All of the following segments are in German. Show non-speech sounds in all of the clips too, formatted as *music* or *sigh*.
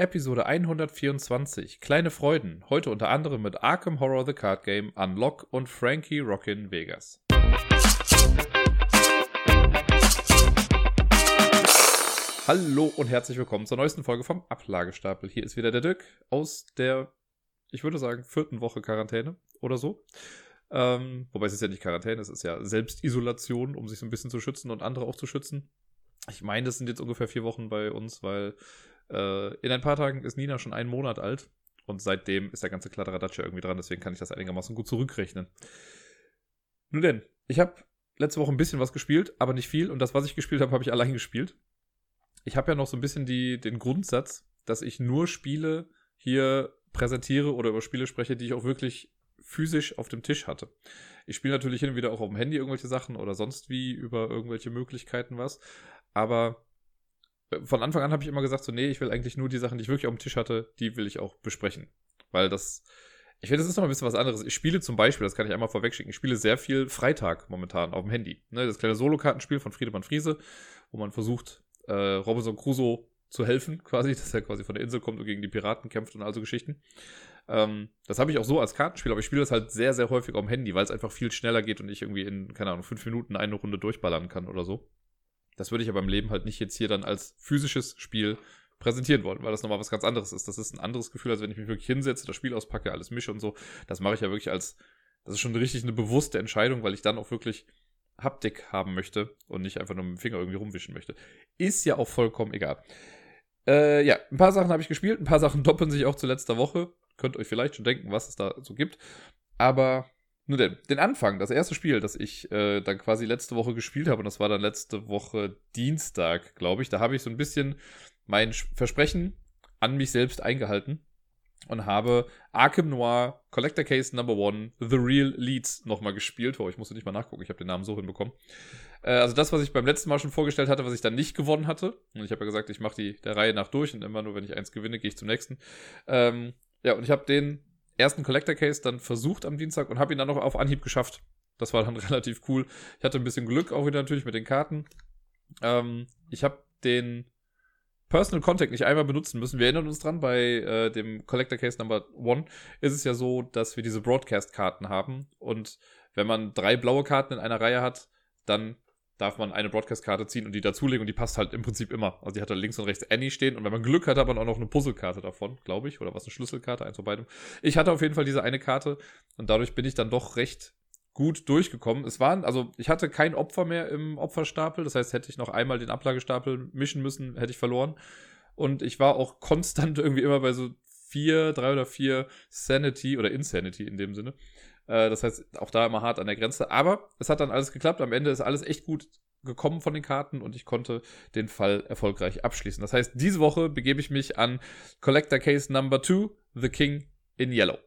Episode 124. Kleine Freuden. Heute unter anderem mit Arkham Horror The Card Game, Unlock und Frankie Rockin' Vegas. Hallo und herzlich willkommen zur neuesten Folge vom Ablagestapel. Hier ist wieder der Dirk aus der, ich würde sagen, vierten Woche Quarantäne oder so. Ähm, wobei es ist ja nicht Quarantäne, es ist ja Selbstisolation, um sich so ein bisschen zu schützen und andere auch zu schützen. Ich meine, das sind jetzt ungefähr vier Wochen bei uns, weil äh, in ein paar Tagen ist Nina schon einen Monat alt und seitdem ist der ganze Kladderadatsch irgendwie dran, deswegen kann ich das einigermaßen gut zurückrechnen. Nun denn, ich habe letzte Woche ein bisschen was gespielt, aber nicht viel und das, was ich gespielt habe, habe ich allein gespielt. Ich habe ja noch so ein bisschen die, den Grundsatz, dass ich nur Spiele hier präsentiere oder über Spiele spreche, die ich auch wirklich physisch auf dem Tisch hatte. Ich spiele natürlich hin und wieder auch auf dem Handy irgendwelche Sachen oder sonst wie über irgendwelche Möglichkeiten was. Aber von Anfang an habe ich immer gesagt, so, nee, ich will eigentlich nur die Sachen, die ich wirklich auf dem Tisch hatte, die will ich auch besprechen. Weil das, ich finde, das ist noch ein bisschen was anderes. Ich spiele zum Beispiel, das kann ich einmal vorwegschicken, ich spiele sehr viel Freitag momentan auf dem Handy. Ne, das kleine Solo-Kartenspiel von Friedemann Friese, wo man versucht, äh, Robinson Crusoe zu helfen, *laughs* quasi, dass er quasi von der Insel kommt und gegen die Piraten kämpft und also Geschichten. Ähm, das habe ich auch so als Kartenspiel, aber ich spiele das halt sehr, sehr häufig auf dem Handy, weil es einfach viel schneller geht und ich irgendwie in, keine Ahnung, fünf Minuten eine Runde durchballern kann oder so. Das würde ich aber im Leben halt nicht jetzt hier dann als physisches Spiel präsentieren wollen, weil das nochmal was ganz anderes ist. Das ist ein anderes Gefühl, als wenn ich mich wirklich hinsetze, das Spiel auspacke, alles mische und so. Das mache ich ja wirklich als, das ist schon richtig eine bewusste Entscheidung, weil ich dann auch wirklich Haptik haben möchte und nicht einfach nur mit dem Finger irgendwie rumwischen möchte. Ist ja auch vollkommen egal. Äh, ja, ein paar Sachen habe ich gespielt, ein paar Sachen doppeln sich auch zu letzter Woche. Könnt euch vielleicht schon denken, was es da so gibt. Aber nur den, den Anfang, das erste Spiel, das ich äh, dann quasi letzte Woche gespielt habe, und das war dann letzte Woche Dienstag, glaube ich, da habe ich so ein bisschen mein Versprechen an mich selbst eingehalten und habe Arkham Noir Collector Case Number One The Real Leads nochmal gespielt. Oh, ich musste nicht mal nachgucken, ich habe den Namen so hinbekommen. Äh, also das, was ich beim letzten Mal schon vorgestellt hatte, was ich dann nicht gewonnen hatte. Und ich habe ja gesagt, ich mache die der Reihe nach durch und immer nur, wenn ich eins gewinne, gehe ich zum nächsten. Ähm, ja, und ich habe den ersten Collector Case dann versucht am Dienstag und habe ihn dann noch auf Anhieb geschafft. Das war dann *laughs* relativ cool. Ich hatte ein bisschen Glück auch wieder natürlich mit den Karten. Ähm, ich habe den Personal Contact nicht einmal benutzen müssen. Wir erinnern uns dran, bei äh, dem Collector Case Number One ist es ja so, dass wir diese Broadcast-Karten haben. Und wenn man drei blaue Karten in einer Reihe hat, dann darf man eine Broadcast-Karte ziehen und die dazulegen und die passt halt im Prinzip immer. Also die hat da links und rechts Annie stehen und wenn man Glück hat, hat man auch noch eine Puzzle-Karte davon, glaube ich, oder was eine Schlüsselkarte, eins von beidem. Ich hatte auf jeden Fall diese eine Karte und dadurch bin ich dann doch recht gut durchgekommen. Es waren, also ich hatte kein Opfer mehr im Opferstapel, das heißt, hätte ich noch einmal den Ablagestapel mischen müssen, hätte ich verloren. Und ich war auch *laughs* konstant irgendwie immer bei so vier, drei oder vier Sanity oder Insanity in dem Sinne. Äh, das heißt, auch da immer hart an der Grenze. Aber es hat dann alles geklappt. Am Ende ist alles echt gut gekommen von den Karten und ich konnte den Fall erfolgreich abschließen. Das heißt, diese Woche begebe ich mich an Collector Case Number 2, The King in Yellow.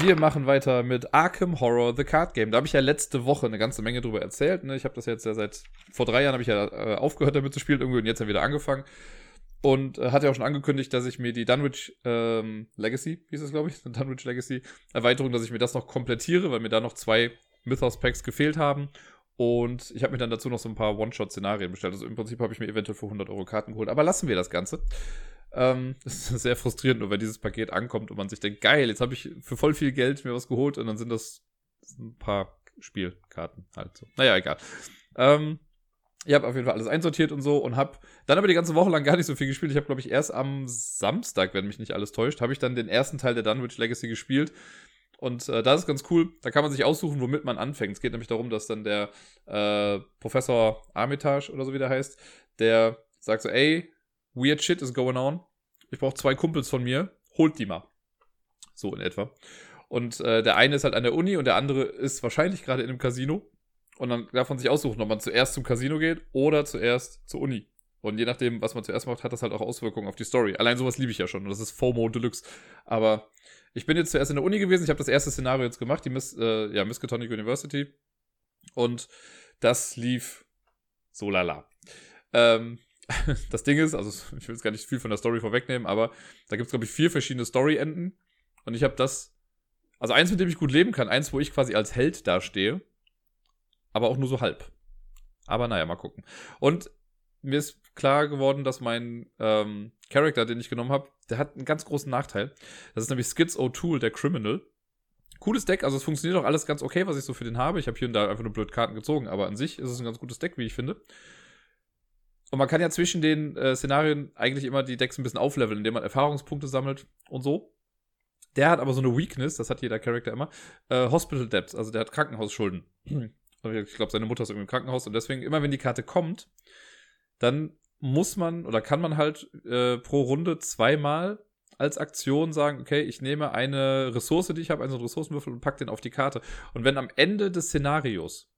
Wir machen weiter mit Arkham Horror The Card Game. Da habe ich ja letzte Woche eine ganze Menge drüber erzählt. Ne? Ich habe das jetzt ja seit vor drei Jahren habe ich ja äh, aufgehört damit zu spielen irgendwie und jetzt ja wieder angefangen. Und äh, hat ja auch schon angekündigt, dass ich mir die Dunwich ähm, Legacy, hieß es glaube ich, *laughs* Dunwich Legacy Erweiterung, dass ich mir das noch komplettiere, weil mir da noch zwei Mythos Packs gefehlt haben. Und ich habe mir dann dazu noch so ein paar One-Shot-Szenarien bestellt. Also im Prinzip habe ich mir eventuell für 100 Euro Karten geholt. Aber lassen wir das Ganze. Ähm, *laughs* das ist sehr frustrierend, nur wenn dieses Paket ankommt und man sich denkt, geil, jetzt habe ich für voll viel Geld mir was geholt und dann sind das ein paar Spielkarten halt so. Naja, egal. Ähm, ich habe auf jeden Fall alles einsortiert und so und habe dann aber die ganze Woche lang gar nicht so viel gespielt. Ich habe, glaube ich, erst am Samstag, wenn mich nicht alles täuscht, habe ich dann den ersten Teil der Dunwich Legacy gespielt. Und äh, das ist ganz cool. Da kann man sich aussuchen, womit man anfängt. Es geht nämlich darum, dass dann der äh, Professor Armitage oder so wie der heißt, der sagt so, ey, weird shit is going on. Ich brauche zwei Kumpels von mir. Holt die mal. So in etwa. Und äh, der eine ist halt an der Uni und der andere ist wahrscheinlich gerade in einem Casino. Und dann darf man sich aussuchen, ob man zuerst zum Casino geht oder zuerst zur Uni. Und je nachdem, was man zuerst macht, hat das halt auch Auswirkungen auf die Story. Allein sowas liebe ich ja schon. Und das ist FOMO Deluxe. Aber ich bin jetzt zuerst in der Uni gewesen. Ich habe das erste Szenario jetzt gemacht, die Miss, äh, ja, Miskatonic University. Und das lief so lala. Ähm, *laughs* das Ding ist, also ich will jetzt gar nicht viel von der Story vorwegnehmen, aber da gibt es, glaube ich, vier verschiedene Story-Enden. Und ich habe das, also eins, mit dem ich gut leben kann, eins, wo ich quasi als Held dastehe aber auch nur so halb. Aber naja, mal gucken. Und mir ist klar geworden, dass mein ähm, Charakter, den ich genommen habe, der hat einen ganz großen Nachteil. Das ist nämlich Skids O'Toole, der Criminal. Cooles Deck, also es funktioniert auch alles ganz okay, was ich so für den habe. Ich habe hier und da einfach nur blöd Karten gezogen, aber an sich ist es ein ganz gutes Deck, wie ich finde. Und man kann ja zwischen den äh, Szenarien eigentlich immer die Decks ein bisschen aufleveln, indem man Erfahrungspunkte sammelt und so. Der hat aber so eine Weakness, das hat jeder Charakter immer, äh, Hospital Debts, also der hat Krankenhausschulden. Ich glaube, seine Mutter ist irgendwie im Krankenhaus und deswegen, immer wenn die Karte kommt, dann muss man oder kann man halt äh, pro Runde zweimal als Aktion sagen, okay, ich nehme eine Ressource, die ich habe, einen Ressourcenwürfel und pack den auf die Karte. Und wenn am Ende des Szenarios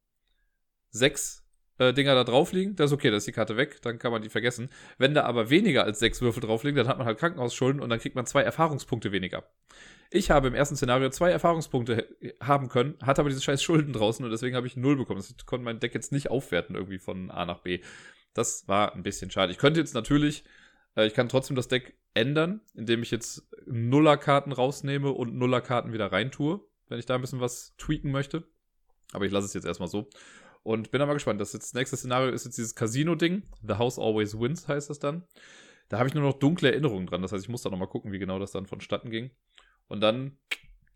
sechs äh, Dinger da drauf liegen, das ist okay, da ist die Karte weg, dann kann man die vergessen. Wenn da aber weniger als sechs Würfel drauf liegen, dann hat man halt Krankenhausschulden und dann kriegt man zwei Erfahrungspunkte weniger. Ich habe im ersten Szenario zwei Erfahrungspunkte haben können, hatte aber diese scheiß Schulden draußen und deswegen habe ich null bekommen. Das konnte mein Deck jetzt nicht aufwerten irgendwie von A nach B. Das war ein bisschen schade. Ich könnte jetzt natürlich, äh, ich kann trotzdem das Deck ändern, indem ich jetzt Nuller-Karten rausnehme und Nuller-Karten wieder reintue, wenn ich da ein bisschen was tweaken möchte. Aber ich lasse es jetzt erstmal so. Und bin da mal gespannt. Das, jetzt, das nächste Szenario ist jetzt dieses Casino-Ding. The House Always Wins heißt das dann. Da habe ich nur noch dunkle Erinnerungen dran. Das heißt, ich muss da nochmal gucken, wie genau das dann vonstatten ging. Und dann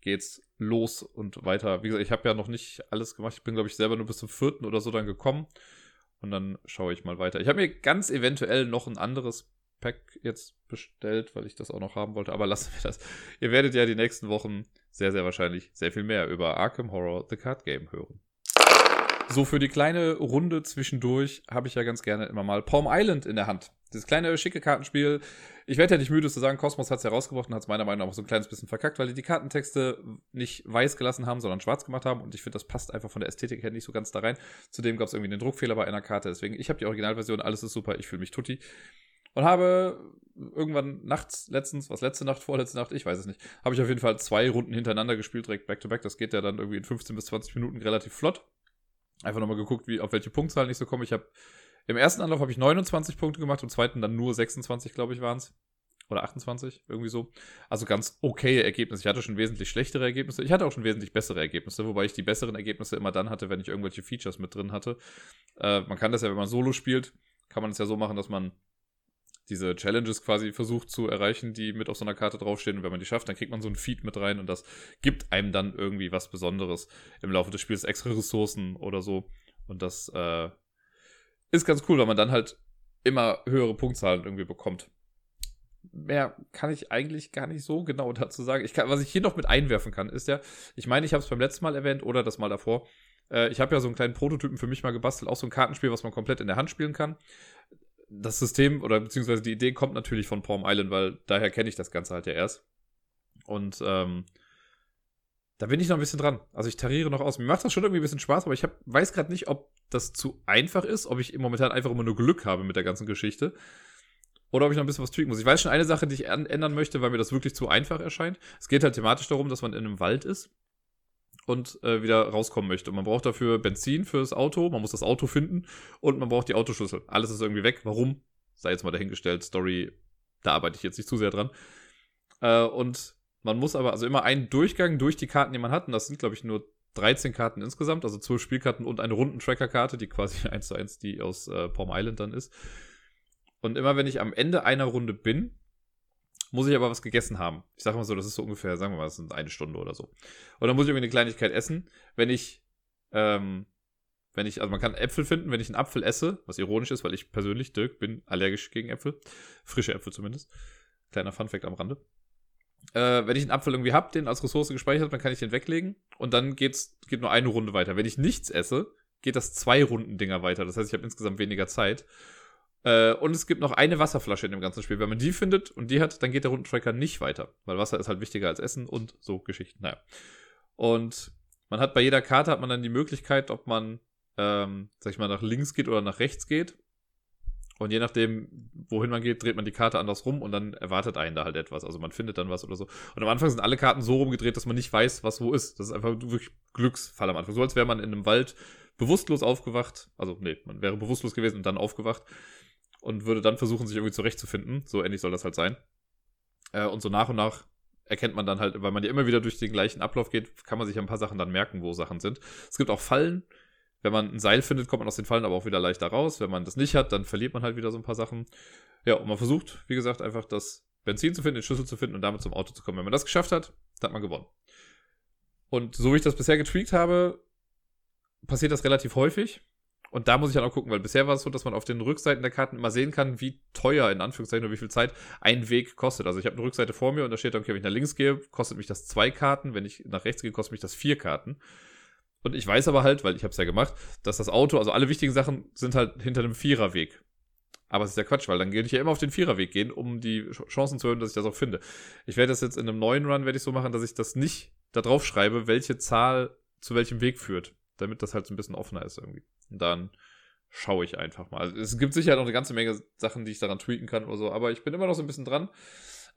geht's los und weiter. Wie gesagt, ich habe ja noch nicht alles gemacht. Ich bin, glaube ich, selber nur bis zum vierten oder so dann gekommen. Und dann schaue ich mal weiter. Ich habe mir ganz eventuell noch ein anderes Pack jetzt bestellt, weil ich das auch noch haben wollte. Aber lassen wir das. Ihr werdet ja die nächsten Wochen sehr, sehr wahrscheinlich sehr viel mehr über Arkham Horror The Card Game hören. So, für die kleine Runde zwischendurch habe ich ja ganz gerne immer mal Palm Island in der Hand. Dieses kleine, schicke Kartenspiel. Ich werde ja nicht müde zu sagen, Cosmos hat es herausgebracht und hat es meiner Meinung nach auch so ein kleines bisschen verkackt, weil die die Kartentexte nicht weiß gelassen haben, sondern schwarz gemacht haben. Und ich finde, das passt einfach von der Ästhetik her nicht so ganz da rein. Zudem gab es irgendwie einen Druckfehler bei einer Karte. Deswegen, ich habe die Originalversion, alles ist super, ich fühle mich tutti. Und habe irgendwann nachts, letztens, was letzte Nacht, vorletzte Nacht, ich weiß es nicht, habe ich auf jeden Fall zwei Runden hintereinander gespielt, direkt back-to-back. -back. Das geht ja dann irgendwie in 15 bis 20 Minuten relativ flott. Einfach nochmal geguckt, wie, auf welche Punktzahl ich so komme. Ich habe im ersten Anlauf habe ich 29 Punkte gemacht, im zweiten dann nur 26, glaube ich, waren es. Oder 28, irgendwie so. Also ganz okay Ergebnisse. Ich hatte schon wesentlich schlechtere Ergebnisse. Ich hatte auch schon wesentlich bessere Ergebnisse, wobei ich die besseren Ergebnisse immer dann hatte, wenn ich irgendwelche Features mit drin hatte. Äh, man kann das ja, wenn man Solo spielt, kann man es ja so machen, dass man diese Challenges quasi versucht zu erreichen, die mit auf so einer Karte draufstehen. Und wenn man die schafft, dann kriegt man so ein Feed mit rein und das gibt einem dann irgendwie was Besonderes im Laufe des Spiels, extra Ressourcen oder so. Und das äh, ist ganz cool, weil man dann halt immer höhere Punktzahlen irgendwie bekommt. Mehr kann ich eigentlich gar nicht so genau *laughs* dazu sagen. Ich kann, was ich hier noch mit einwerfen kann, ist ja, ich meine, ich habe es beim letzten Mal erwähnt oder das Mal davor. Äh, ich habe ja so einen kleinen Prototypen für mich mal gebastelt, auch so ein Kartenspiel, was man komplett in der Hand spielen kann das System oder beziehungsweise die Idee kommt natürlich von Palm Island, weil daher kenne ich das Ganze halt ja erst. Und ähm, da bin ich noch ein bisschen dran. Also ich tariere noch aus. Mir macht das schon irgendwie ein bisschen Spaß, aber ich hab, weiß gerade nicht, ob das zu einfach ist, ob ich momentan einfach immer nur Glück habe mit der ganzen Geschichte. Oder ob ich noch ein bisschen was tweaken muss. Ich weiß schon eine Sache, die ich ändern möchte, weil mir das wirklich zu einfach erscheint. Es geht halt thematisch darum, dass man in einem Wald ist und äh, wieder rauskommen möchte. Und man braucht dafür Benzin fürs Auto, man muss das Auto finden und man braucht die Autoschlüssel. Alles ist irgendwie weg. Warum? Sei jetzt mal dahingestellt. Story, da arbeite ich jetzt nicht zu sehr dran. Äh, und man muss aber also immer einen Durchgang durch die Karten, die man hat, und das sind, glaube ich, nur 13 Karten insgesamt, also 12 Spielkarten und eine Rundentracker-Karte, die quasi *laughs* eins zu eins die aus äh, Palm Island dann ist. Und immer wenn ich am Ende einer Runde bin, muss ich aber was gegessen haben. Ich sage mal so, das ist so ungefähr, sagen wir mal, das sind eine Stunde oder so. Und dann muss ich irgendwie eine Kleinigkeit essen. Wenn ich, ähm, wenn ich, also man kann Äpfel finden, wenn ich einen Apfel esse, was ironisch ist, weil ich persönlich, Dirk, bin allergisch gegen Äpfel. Frische Äpfel zumindest. Kleiner Funfact am Rande. Äh, wenn ich einen Apfel irgendwie habe, den als Ressource gespeichert habe, dann kann ich den weglegen und dann geht's, geht nur eine Runde weiter. Wenn ich nichts esse, geht das zwei Runden Dinger weiter. Das heißt, ich habe insgesamt weniger Zeit. Äh, und es gibt noch eine Wasserflasche in dem ganzen Spiel. Wenn man die findet und die hat, dann geht der Rundentracker nicht weiter. Weil Wasser ist halt wichtiger als Essen und so Geschichten. Naja. Und man hat bei jeder Karte hat man dann die Möglichkeit, ob man, ähm, sag ich mal, nach links geht oder nach rechts geht. Und je nachdem, wohin man geht, dreht man die Karte anders rum und dann erwartet einen da halt etwas. Also man findet dann was oder so. Und am Anfang sind alle Karten so rumgedreht, dass man nicht weiß, was wo ist. Das ist einfach wirklich Glücksfall am Anfang. So als wäre man in einem Wald bewusstlos aufgewacht. Also, nee, man wäre bewusstlos gewesen und dann aufgewacht und würde dann versuchen, sich irgendwie zurechtzufinden. So ähnlich soll das halt sein. Äh, und so nach und nach erkennt man dann halt, weil man ja immer wieder durch den gleichen Ablauf geht, kann man sich ein paar Sachen dann merken, wo Sachen sind. Es gibt auch Fallen. Wenn man ein Seil findet, kommt man aus den Fallen aber auch wieder leichter raus. Wenn man das nicht hat, dann verliert man halt wieder so ein paar Sachen. Ja, und man versucht, wie gesagt, einfach das Benzin zu finden, den Schlüssel zu finden und damit zum Auto zu kommen. Wenn man das geschafft hat, dann hat man gewonnen. Und so wie ich das bisher getweakt habe, passiert das relativ häufig. Und da muss ich dann auch gucken, weil bisher war es so, dass man auf den Rückseiten der Karten immer sehen kann, wie teuer, in Anführungszeichen, oder wie viel Zeit ein Weg kostet. Also ich habe eine Rückseite vor mir und da steht dann, okay, wenn ich nach links gehe, kostet mich das zwei Karten, wenn ich nach rechts gehe, kostet mich das vier Karten. Und ich weiß aber halt, weil ich habe es ja gemacht, dass das Auto, also alle wichtigen Sachen sind halt hinter einem Viererweg. Aber es ist ja Quatsch, weil dann gehe ich ja immer auf den Viererweg gehen, um die Chancen zu erhöhen, dass ich das auch finde. Ich werde das jetzt in einem neuen Run werde ich so machen, dass ich das nicht da drauf schreibe, welche Zahl zu welchem Weg führt, damit das halt so ein bisschen offener ist irgendwie. Dann schaue ich einfach mal. Also, es gibt sicher noch eine ganze Menge Sachen, die ich daran tweeten kann oder so, aber ich bin immer noch so ein bisschen dran.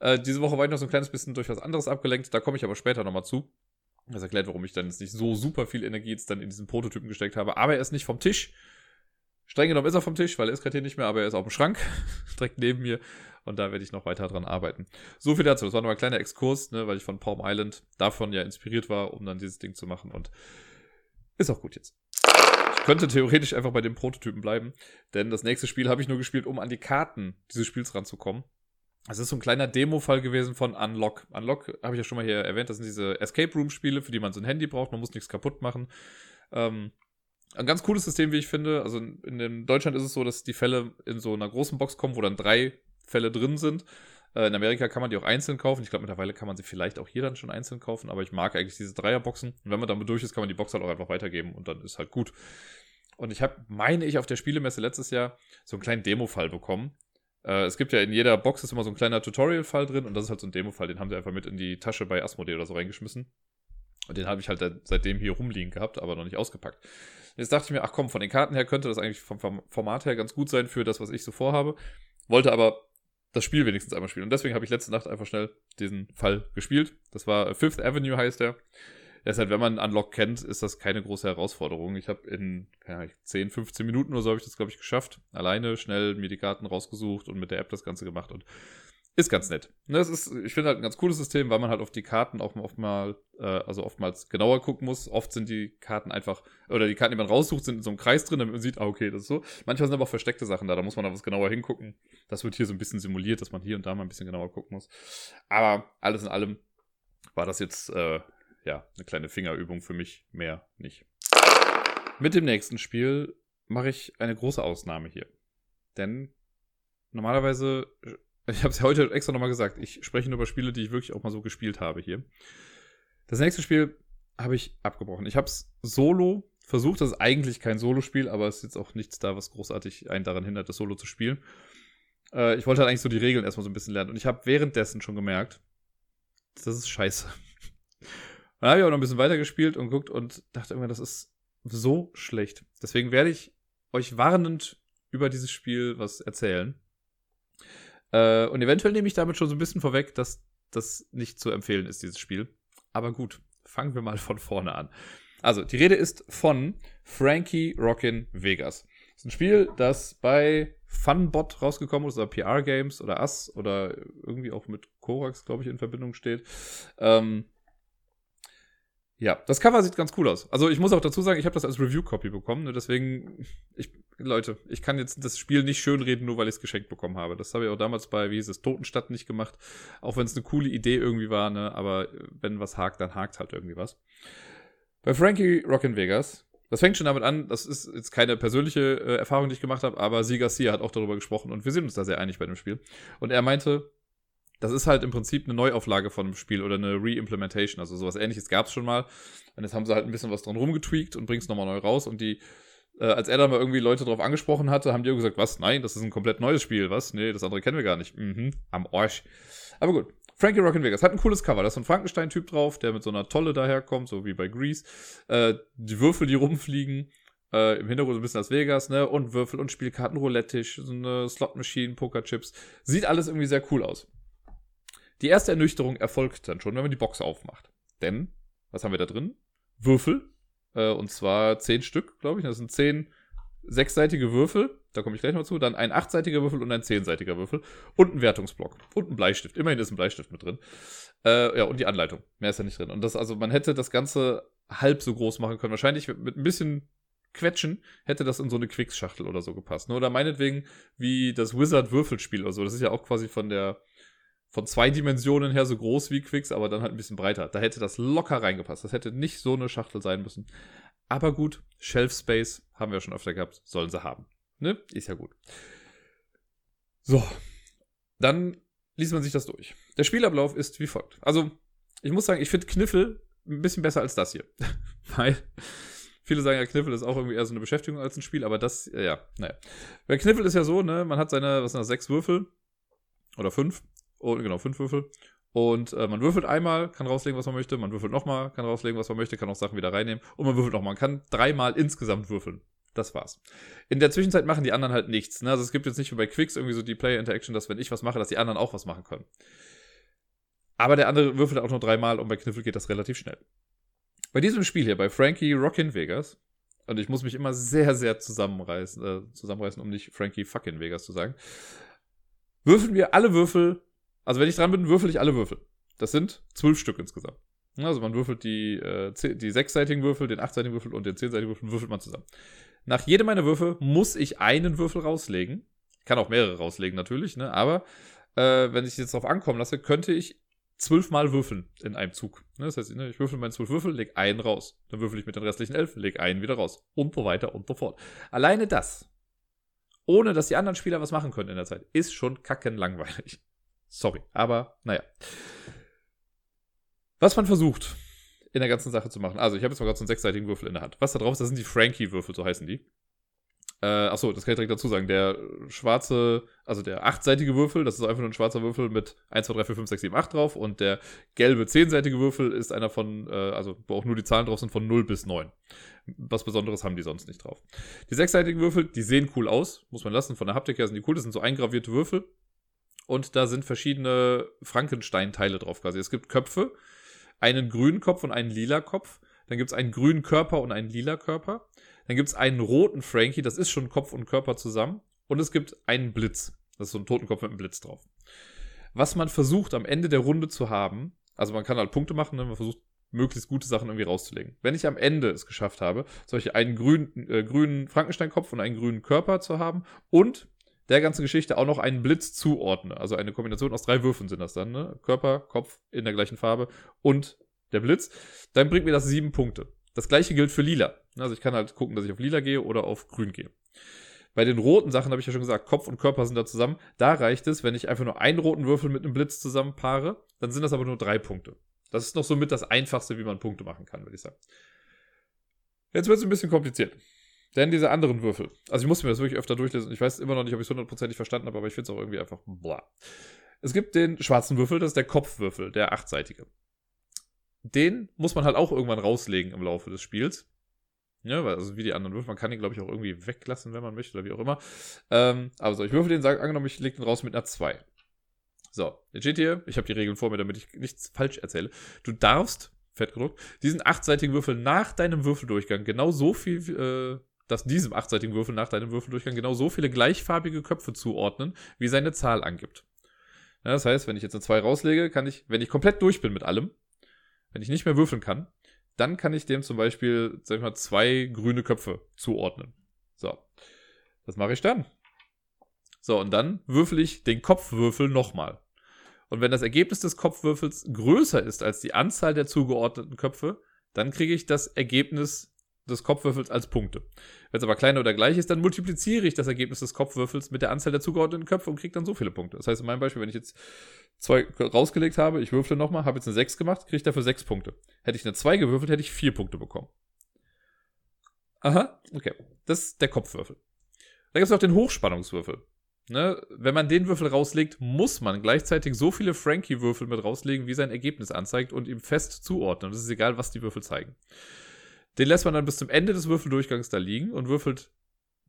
Äh, diese Woche war ich noch so ein kleines bisschen durch was anderes abgelenkt, da komme ich aber später nochmal zu. Das erklärt, warum ich dann jetzt nicht so super viel Energie jetzt dann in diesen Prototypen gesteckt habe. Aber er ist nicht vom Tisch. Streng genommen ist er vom Tisch, weil er ist gerade hier nicht mehr, aber er ist auf dem Schrank, *laughs* direkt neben mir. Und da werde ich noch weiter dran arbeiten. So viel dazu. Das war noch ein kleiner Exkurs, ne, weil ich von Palm Island davon ja inspiriert war, um dann dieses Ding zu machen. Und ist auch gut jetzt könnte theoretisch einfach bei dem Prototypen bleiben, denn das nächste Spiel habe ich nur gespielt, um an die Karten dieses Spiels ranzukommen. Es ist so ein kleiner Demo-Fall gewesen von Unlock. Unlock habe ich ja schon mal hier erwähnt, das sind diese Escape Room-Spiele, für die man so ein Handy braucht, man muss nichts kaputt machen. Ähm, ein ganz cooles System, wie ich finde. Also in, in Deutschland ist es so, dass die Fälle in so einer großen Box kommen, wo dann drei Fälle drin sind. Äh, in Amerika kann man die auch einzeln kaufen. Ich glaube, mittlerweile kann man sie vielleicht auch hier dann schon einzeln kaufen, aber ich mag eigentlich diese Dreierboxen. Und wenn man damit durch ist, kann man die Box halt auch einfach weitergeben und dann ist halt gut. Und ich habe, meine ich, auf der Spielemesse letztes Jahr so einen kleinen Demo-Fall bekommen. Äh, es gibt ja in jeder Box ist immer so ein kleiner Tutorial-Fall drin und das ist halt so ein Demo-Fall, den haben sie einfach mit in die Tasche bei Asmodee oder so reingeschmissen. Und den habe ich halt seitdem hier rumliegen gehabt, aber noch nicht ausgepackt. Jetzt dachte ich mir, ach komm, von den Karten her könnte das eigentlich vom Format her ganz gut sein für das, was ich so vorhabe. Wollte aber das Spiel wenigstens einmal spielen. Und deswegen habe ich letzte Nacht einfach schnell diesen Fall gespielt. Das war Fifth Avenue heißt der. Deshalb, wenn man Unlock kennt, ist das keine große Herausforderung. Ich habe in ja, 10, 15 Minuten oder so habe ich das, glaube ich, geschafft. Alleine schnell mir die Karten rausgesucht und mit der App das Ganze gemacht und ist ganz nett. Das ist, ich finde halt ein ganz cooles System, weil man halt auf die Karten auch oft mal, äh, also oftmals genauer gucken muss. Oft sind die Karten einfach, oder die Karten, die man raussucht, sind in so einem Kreis drin, damit man sieht, ah, okay, das ist so. Manchmal sind aber auch versteckte Sachen da, da muss man dann was genauer hingucken. Das wird hier so ein bisschen simuliert, dass man hier und da mal ein bisschen genauer gucken muss. Aber alles in allem war das jetzt äh, ja, eine kleine Fingerübung für mich, mehr nicht. Mit dem nächsten Spiel mache ich eine große Ausnahme hier. Denn normalerweise, ich habe es heute extra nochmal gesagt, ich spreche nur über Spiele, die ich wirklich auch mal so gespielt habe hier. Das nächste Spiel habe ich abgebrochen. Ich habe es solo versucht, das ist eigentlich kein Solo-Spiel, aber es ist jetzt auch nichts da, was großartig einen daran hindert, das Solo zu spielen. Äh, ich wollte halt eigentlich so die Regeln erstmal so ein bisschen lernen und ich habe währenddessen schon gemerkt, das ist scheiße. *laughs* Dann habe ich auch noch ein bisschen weitergespielt und geguckt und dachte immer, das ist so schlecht. Deswegen werde ich euch warnend über dieses Spiel was erzählen. Äh, und eventuell nehme ich damit schon so ein bisschen vorweg, dass das nicht zu empfehlen ist, dieses Spiel. Aber gut, fangen wir mal von vorne an. Also, die Rede ist von Frankie Rockin' Vegas. Das ist ein Spiel, das bei Funbot rausgekommen ist, oder PR Games oder Us oder irgendwie auch mit Korax, glaube ich, in Verbindung steht. Ähm, ja, das Cover sieht ganz cool aus. Also ich muss auch dazu sagen, ich habe das als Review-Copy bekommen. Ne? Deswegen, ich, Leute, ich kann jetzt das Spiel nicht schönreden, nur weil ich es geschenkt bekommen habe. Das habe ich auch damals bei, wie hieß es, Totenstadt nicht gemacht. Auch wenn es eine coole Idee irgendwie war, ne? Aber wenn was hakt, dann hakt halt irgendwie was. Bei Frankie Rockin' Vegas, das fängt schon damit an, das ist jetzt keine persönliche äh, Erfahrung, die ich gemacht habe, aber Sie Garcia hat auch darüber gesprochen und wir sind uns da sehr einig bei dem Spiel. Und er meinte, das ist halt im Prinzip eine Neuauflage von einem Spiel oder eine Re-Implementation. Also sowas ähnliches gab es schon mal. Und jetzt haben sie halt ein bisschen was dran rumgetweakt und bringen es nochmal neu raus. Und die, äh, als er dann mal irgendwie Leute drauf angesprochen hatte, haben die gesagt, was? Nein, das ist ein komplett neues Spiel. Was? Nee, das andere kennen wir gar nicht. Mhm, am Arsch. Aber gut. Frankie Rockin' Vegas hat ein cooles Cover. Da ist so ein Frankenstein-Typ drauf, der mit so einer Tolle daherkommt, so wie bei Grease. Äh, die Würfel, die rumfliegen. Äh, Im Hintergrund so ein bisschen Las Vegas, ne? Und Würfel und Spielkarten, Roulette-Tisch, so eine Slot-Machine, Poker-Chips. Sieht alles irgendwie sehr cool aus. Die erste Ernüchterung erfolgt dann schon, wenn man die Box aufmacht. Denn, was haben wir da drin? Würfel. Äh, und zwar zehn Stück, glaube ich. Das sind zehn sechsseitige Würfel. Da komme ich gleich noch zu. Dann ein achtseitiger Würfel und ein zehnseitiger Würfel. Und ein Wertungsblock. Und ein Bleistift. Immerhin ist ein Bleistift mit drin. Äh, ja, und die Anleitung. Mehr ist ja nicht drin. Und das, also, man hätte das Ganze halb so groß machen können. Wahrscheinlich mit ein bisschen quetschen, hätte das in so eine Quicks-Schachtel oder so gepasst. Oder meinetwegen wie das Wizard-Würfelspiel oder so. Das ist ja auch quasi von der, von zwei Dimensionen her so groß wie Quicks, aber dann halt ein bisschen breiter. Da hätte das locker reingepasst. Das hätte nicht so eine Schachtel sein müssen. Aber gut, Shelf Space haben wir schon öfter gehabt, sollen sie haben. Ne? Ist ja gut. So. Dann liest man sich das durch. Der Spielablauf ist wie folgt. Also, ich muss sagen, ich finde Kniffel ein bisschen besser als das hier. *laughs* Weil viele sagen ja, Kniffel ist auch irgendwie eher so eine Beschäftigung als ein Spiel, aber das, ja, naja. Bei Kniffel ist ja so, ne, man hat seine, was sind das, sechs Würfel oder fünf, oh, genau, fünf Würfel. Und äh, man würfelt einmal, kann rauslegen, was man möchte. Man würfelt nochmal, kann rauslegen, was man möchte, kann auch Sachen wieder reinnehmen. Und man würfelt nochmal. Man kann dreimal insgesamt würfeln. Das war's. In der Zwischenzeit machen die anderen halt nichts. Ne? Also es gibt jetzt nicht wie bei Quicks irgendwie so die Player Interaction, dass wenn ich was mache, dass die anderen auch was machen können. Aber der andere würfelt auch nur dreimal und bei Kniffel geht das relativ schnell. Bei diesem Spiel hier, bei Frankie Rockin' Vegas, und ich muss mich immer sehr, sehr zusammenreißen, äh, zusammenreißen, um nicht Frankie fucking Vegas zu sagen, würfeln wir alle Würfel, also wenn ich dran bin, würfel ich alle Würfel. Das sind zwölf Stück insgesamt. Also man würfelt die, äh, die sechsseitigen Würfel, den achtseitigen Würfel und den zehnseitigen Würfel, würfelt man zusammen. Nach jedem meiner Würfel muss ich einen Würfel rauslegen. Kann auch mehrere rauslegen natürlich, ne? aber äh, wenn ich jetzt drauf ankommen lasse, könnte ich zwölfmal würfeln in einem Zug. Ne, das heißt, ne, ich würfel meine zwölf Würfel, leg einen raus. Dann würfel ich mit den restlichen elf, leg einen wieder raus. Und so weiter und so fort. Alleine das, ohne dass die anderen Spieler was machen können in der Zeit, ist schon kackenlangweilig. Sorry, aber naja. Was man versucht in der ganzen Sache zu machen. Also, ich habe jetzt mal gerade so einen sechsseitigen Würfel in der Hand. Was da drauf ist, das sind die Frankie-Würfel, so heißen die. Äh, achso, das kann ich direkt dazu sagen. Der schwarze, also der achtseitige Würfel, das ist einfach nur ein schwarzer Würfel mit 1, 2, 3, 4, 5, 6, 7, 8 drauf. Und der gelbe zehnseitige Würfel ist einer von, äh, also wo auch nur die Zahlen drauf sind, von 0 bis 9. Was Besonderes haben die sonst nicht drauf. Die sechsseitigen Würfel, die sehen cool aus, muss man lassen. Von der Haptik her sind die cool. Das sind so eingravierte Würfel. Und da sind verschiedene Frankenstein-Teile drauf quasi. Es gibt Köpfe, einen grünen Kopf und einen lila Kopf. Dann gibt es einen grünen Körper und einen lila Körper. Dann gibt es einen roten Frankie, das ist schon Kopf und Körper zusammen. Und es gibt einen Blitz. Das ist so ein Totenkopf mit einem Blitz drauf. Was man versucht am Ende der Runde zu haben, also man kann halt Punkte machen, ne? man versucht möglichst gute Sachen irgendwie rauszulegen. Wenn ich am Ende es geschafft habe, solche einen grünen, äh, grünen Frankensteinkopf und einen grünen Körper zu haben und der ganzen Geschichte auch noch einen Blitz zuordne, also eine Kombination aus drei Würfeln sind das dann, ne? Körper, Kopf in der gleichen Farbe und der Blitz, dann bringt mir das sieben Punkte. Das gleiche gilt für lila. Also ich kann halt gucken, dass ich auf lila gehe oder auf grün gehe. Bei den roten Sachen habe ich ja schon gesagt, Kopf und Körper sind da zusammen. Da reicht es, wenn ich einfach nur einen roten Würfel mit einem Blitz zusammenpaare, dann sind das aber nur drei Punkte. Das ist noch somit das einfachste, wie man Punkte machen kann, würde ich sagen. Jetzt wird es ein bisschen kompliziert. Denn diese anderen Würfel, also ich musste mir das wirklich öfter durchlesen. Ich weiß immer noch nicht, ob ich es hundertprozentig verstanden habe, aber ich finde es auch irgendwie einfach bla. Es gibt den schwarzen Würfel, das ist der Kopfwürfel, der achtseitige den muss man halt auch irgendwann rauslegen im Laufe des Spiels. Ja, weil, also wie die anderen Würfel. Man kann ihn, glaube ich, auch irgendwie weglassen, wenn man möchte, oder wie auch immer. Ähm, aber so, ich würfel den, sag, angenommen, ich lege den raus mit einer 2. So, jetzt steht hier, ich habe die Regeln vor mir, damit ich nichts falsch erzähle. Du darfst, fett gedruckt, diesen achtseitigen Würfel nach deinem Würfeldurchgang genau so viel, äh, dass diesem achtseitigen Würfel nach deinem Würfeldurchgang genau so viele gleichfarbige Köpfe zuordnen, wie seine Zahl angibt. Ja, das heißt, wenn ich jetzt eine 2 rauslege, kann ich, wenn ich komplett durch bin mit allem, wenn ich nicht mehr würfeln kann, dann kann ich dem zum Beispiel, sag ich mal, zwei grüne Köpfe zuordnen. So. Das mache ich dann. So, und dann würfel ich den Kopfwürfel nochmal. Und wenn das Ergebnis des Kopfwürfels größer ist als die Anzahl der zugeordneten Köpfe, dann kriege ich das Ergebnis des Kopfwürfels als Punkte. Wenn es aber kleiner oder gleich ist, dann multipliziere ich das Ergebnis des Kopfwürfels mit der Anzahl der zugeordneten Köpfe und kriege dann so viele Punkte. Das heißt, in meinem Beispiel, wenn ich jetzt zwei rausgelegt habe, ich würfle nochmal, habe jetzt eine 6 gemacht, kriege ich dafür 6 Punkte. Hätte ich eine 2 gewürfelt, hätte ich 4 Punkte bekommen. Aha, okay. Das ist der Kopfwürfel. Dann gibt es noch den Hochspannungswürfel. Ne? Wenn man den Würfel rauslegt, muss man gleichzeitig so viele Frankie-Würfel mit rauslegen, wie sein Ergebnis anzeigt und ihm fest zuordnen. Es ist egal, was die Würfel zeigen. Den lässt man dann bis zum Ende des Würfeldurchgangs da liegen und würfelt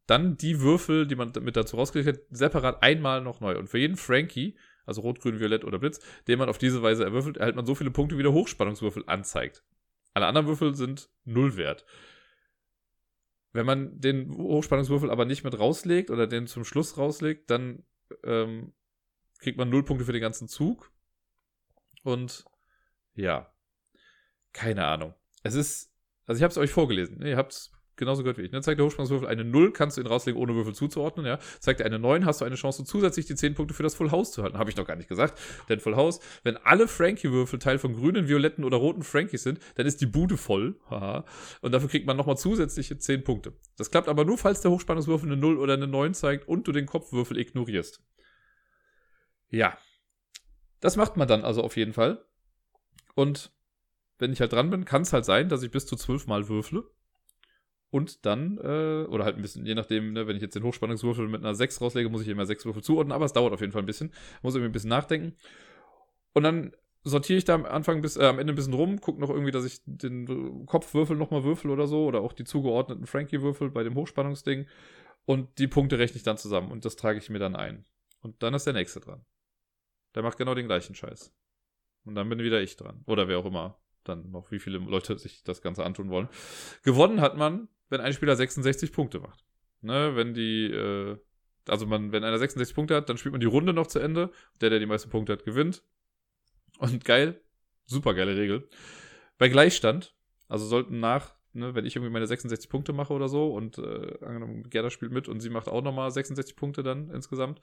dann die Würfel, die man mit dazu rausgelegt hat, separat einmal noch neu. Und für jeden Frankie, also Rot, Grün, Violett oder Blitz, den man auf diese Weise erwürfelt, erhält man so viele Punkte, wie der Hochspannungswürfel anzeigt. Alle anderen Würfel sind null wert. Wenn man den Hochspannungswürfel aber nicht mit rauslegt oder den zum Schluss rauslegt, dann ähm, kriegt man null Punkte für den ganzen Zug. Und ja, keine Ahnung. Es ist also ich habe es euch vorgelesen. Ihr habt es genauso gehört wie ich. Ne? Zeigt der Hochspannungswürfel eine 0, kannst du ihn rauslegen, ohne Würfel zuzuordnen. Ja? Zeigt er eine 9, hast du eine Chance, zusätzlich die 10 Punkte für das Full House zu halten. Habe ich noch gar nicht gesagt. Denn Full House, wenn alle Frankie-Würfel Teil von grünen, violetten oder roten Frankies sind, dann ist die Bude voll. Haha. Und dafür kriegt man nochmal zusätzliche 10 Punkte. Das klappt aber nur, falls der Hochspannungswürfel eine 0 oder eine 9 zeigt und du den Kopfwürfel ignorierst. Ja. Das macht man dann also auf jeden Fall. Und wenn ich halt dran bin, kann es halt sein, dass ich bis zu 12 Mal würfle und dann, äh, oder halt ein bisschen, je nachdem, ne, wenn ich jetzt den Hochspannungswürfel mit einer 6 rauslege, muss ich immer 6 Würfel zuordnen, aber es dauert auf jeden Fall ein bisschen. Muss irgendwie ein bisschen nachdenken. Und dann sortiere ich da am Anfang bis, äh, am Ende ein bisschen rum, gucke noch irgendwie, dass ich den Kopfwürfel nochmal würfel oder so, oder auch die zugeordneten Frankie-Würfel bei dem Hochspannungsding. Und die Punkte rechne ich dann zusammen und das trage ich mir dann ein. Und dann ist der nächste dran. Der macht genau den gleichen Scheiß. Und dann bin wieder ich dran. Oder wer auch immer dann noch, wie viele Leute sich das Ganze antun wollen. Gewonnen hat man wenn ein Spieler 66 Punkte macht. Ne, wenn die, äh, also man, wenn einer 66 Punkte hat, dann spielt man die Runde noch zu Ende. Der, der die meisten Punkte hat, gewinnt. Und geil, super geile Regel. Bei Gleichstand, also sollten nach, ne, wenn ich irgendwie meine 66 Punkte mache oder so und äh, angenommen, Gerda spielt mit und sie macht auch nochmal 66 Punkte dann insgesamt,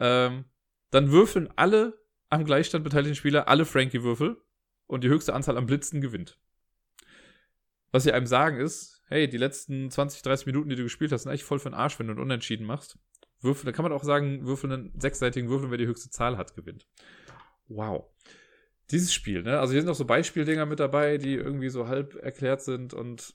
ähm, dann würfeln alle am Gleichstand beteiligten Spieler alle Frankie-Würfel und die höchste Anzahl am Blitzen gewinnt. Was sie einem sagen ist, hey, die letzten 20, 30 Minuten, die du gespielt hast, sind eigentlich voll für den Arsch, wenn du einen Unentschieden machst. Würfel, da kann man auch sagen, würfel einen sechsseitigen Würfel, wer die höchste Zahl hat, gewinnt. Wow. Dieses Spiel, ne? Also hier sind auch so Beispieldinger mit dabei, die irgendwie so halb erklärt sind und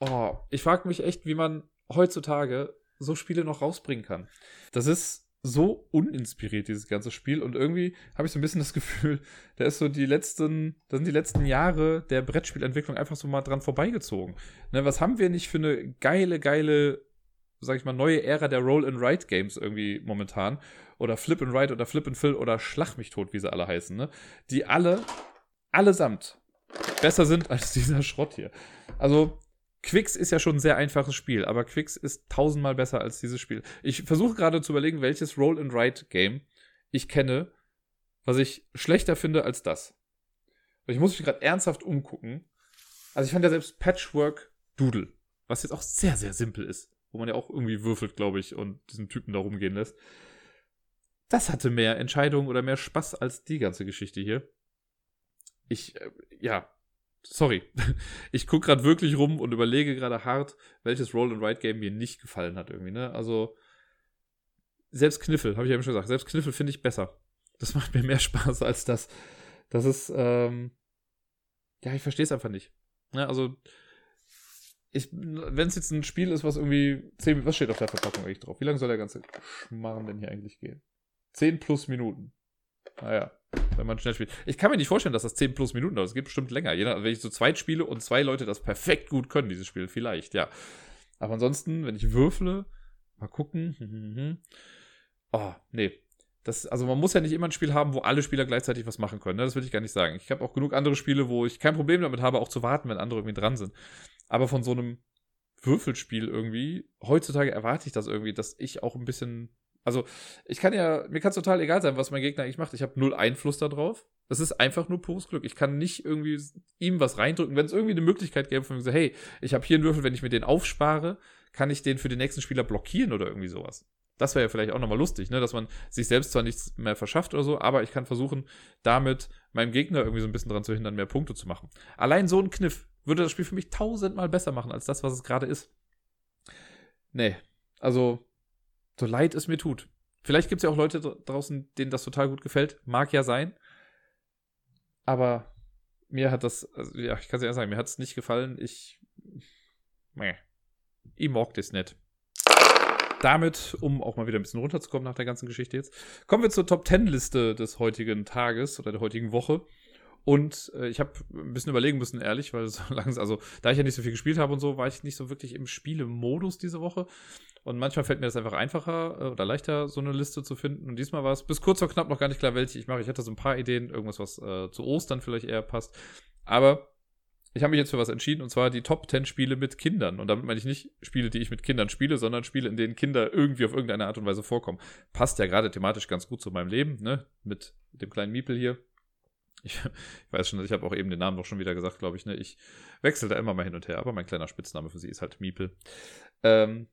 oh, ich frage mich echt, wie man heutzutage so Spiele noch rausbringen kann. Das ist so uninspiriert, dieses ganze Spiel. Und irgendwie habe ich so ein bisschen das Gefühl, *laughs* da ist so die letzten, da sind die letzten Jahre der Brettspielentwicklung einfach so mal dran vorbeigezogen. Ne, was haben wir nicht für eine geile, geile, sag ich mal, neue Ära der Roll-and-Write-Games irgendwie momentan? Oder Flip-and-Write oder Flip-and-Fill oder Schlag mich tot, wie sie alle heißen, ne? Die alle, allesamt besser sind *laughs* als dieser Schrott hier. Also, Quicks ist ja schon ein sehr einfaches Spiel, aber Quicks ist tausendmal besser als dieses Spiel. Ich versuche gerade zu überlegen, welches Roll-and-Write-Game ich kenne, was ich schlechter finde als das. Ich muss mich gerade ernsthaft umgucken. Also ich fand ja selbst Patchwork Doodle, was jetzt auch sehr, sehr simpel ist, wo man ja auch irgendwie würfelt, glaube ich, und diesen Typen da rumgehen lässt. Das hatte mehr Entscheidungen oder mehr Spaß als die ganze Geschichte hier. Ich, äh, ja, sorry. *laughs* Ich gucke gerade wirklich rum und überlege gerade hart, welches Roll-and-Write-Game mir nicht gefallen hat irgendwie, ne? Also, selbst Kniffel, habe ich ja eben schon gesagt, selbst Kniffel finde ich besser. Das *laughs* macht mir mehr Spaß als das. Das ist, ähm, ja, ich verstehe es einfach nicht. Ja, ne? also, wenn es jetzt ein Spiel ist, was irgendwie 10, was steht auf der Verpackung eigentlich drauf? Wie lange soll der ganze Schmarrn denn hier eigentlich gehen? 10 plus Minuten. Naja, wenn man schnell spielt. Ich kann mir nicht vorstellen, dass das 10 plus Minuten dauert. Es geht bestimmt länger. Je nach, wenn ich so zweit spiele und zwei Leute das perfekt gut können, dieses Spiel, vielleicht, ja. Aber ansonsten, wenn ich würfle, mal gucken. Oh, *laughs* nee. Das, also man muss ja nicht immer ein Spiel haben, wo alle Spieler gleichzeitig was machen können. Ne? Das will ich gar nicht sagen. Ich habe auch genug andere Spiele, wo ich kein Problem damit habe, auch zu warten, wenn andere irgendwie dran sind. Aber von so einem Würfelspiel irgendwie, heutzutage erwarte ich das irgendwie, dass ich auch ein bisschen also, ich kann ja, mir kann es total egal sein, was mein Gegner eigentlich macht. Ich habe null Einfluss darauf. Das ist einfach nur pures Glück. Ich kann nicht irgendwie ihm was reindrücken. Wenn es irgendwie eine Möglichkeit gäbe, von mir so, hey, ich habe hier einen Würfel, wenn ich mir den aufspare, kann ich den für den nächsten Spieler blockieren oder irgendwie sowas. Das wäre ja vielleicht auch nochmal lustig, ne? dass man sich selbst zwar nichts mehr verschafft oder so, aber ich kann versuchen, damit meinem Gegner irgendwie so ein bisschen daran zu hindern, mehr Punkte zu machen. Allein so ein Kniff würde das Spiel für mich tausendmal besser machen als das, was es gerade ist. Nee, also so leid es mir tut. Vielleicht gibt es ja auch Leute draußen, denen das total gut gefällt. Mag ja sein. Aber mir hat das, also ja, ich kann es ja sagen, mir hat es nicht gefallen. Ich, meh, ich mag das nicht. Damit, um auch mal wieder ein bisschen runterzukommen nach der ganzen Geschichte jetzt, kommen wir zur Top 10 Liste des heutigen Tages oder der heutigen Woche. Und äh, ich habe ein bisschen überlegen müssen, ehrlich, weil *laughs* so langsam, also da ich ja nicht so viel gespielt habe und so, war ich nicht so wirklich im Spielemodus diese Woche. Und manchmal fällt mir das einfach einfacher äh, oder leichter, so eine Liste zu finden. Und diesmal war es bis kurz vor knapp noch gar nicht klar, welche ich mache. Ich hatte so ein paar Ideen, irgendwas, was äh, zu Ostern vielleicht eher passt. Aber ich habe mich jetzt für was entschieden, und zwar die Top 10 Spiele mit Kindern. Und damit meine ich nicht Spiele, die ich mit Kindern spiele, sondern Spiele, in denen Kinder irgendwie auf irgendeine Art und Weise vorkommen. Passt ja gerade thematisch ganz gut zu meinem Leben, ne? Mit dem kleinen Miepel hier. Ich, ich weiß schon, ich habe auch eben den Namen doch schon wieder gesagt, glaube ich. Ne? Ich wechsle da immer mal hin und her, aber mein kleiner Spitzname für sie ist halt Miepel. Ähm,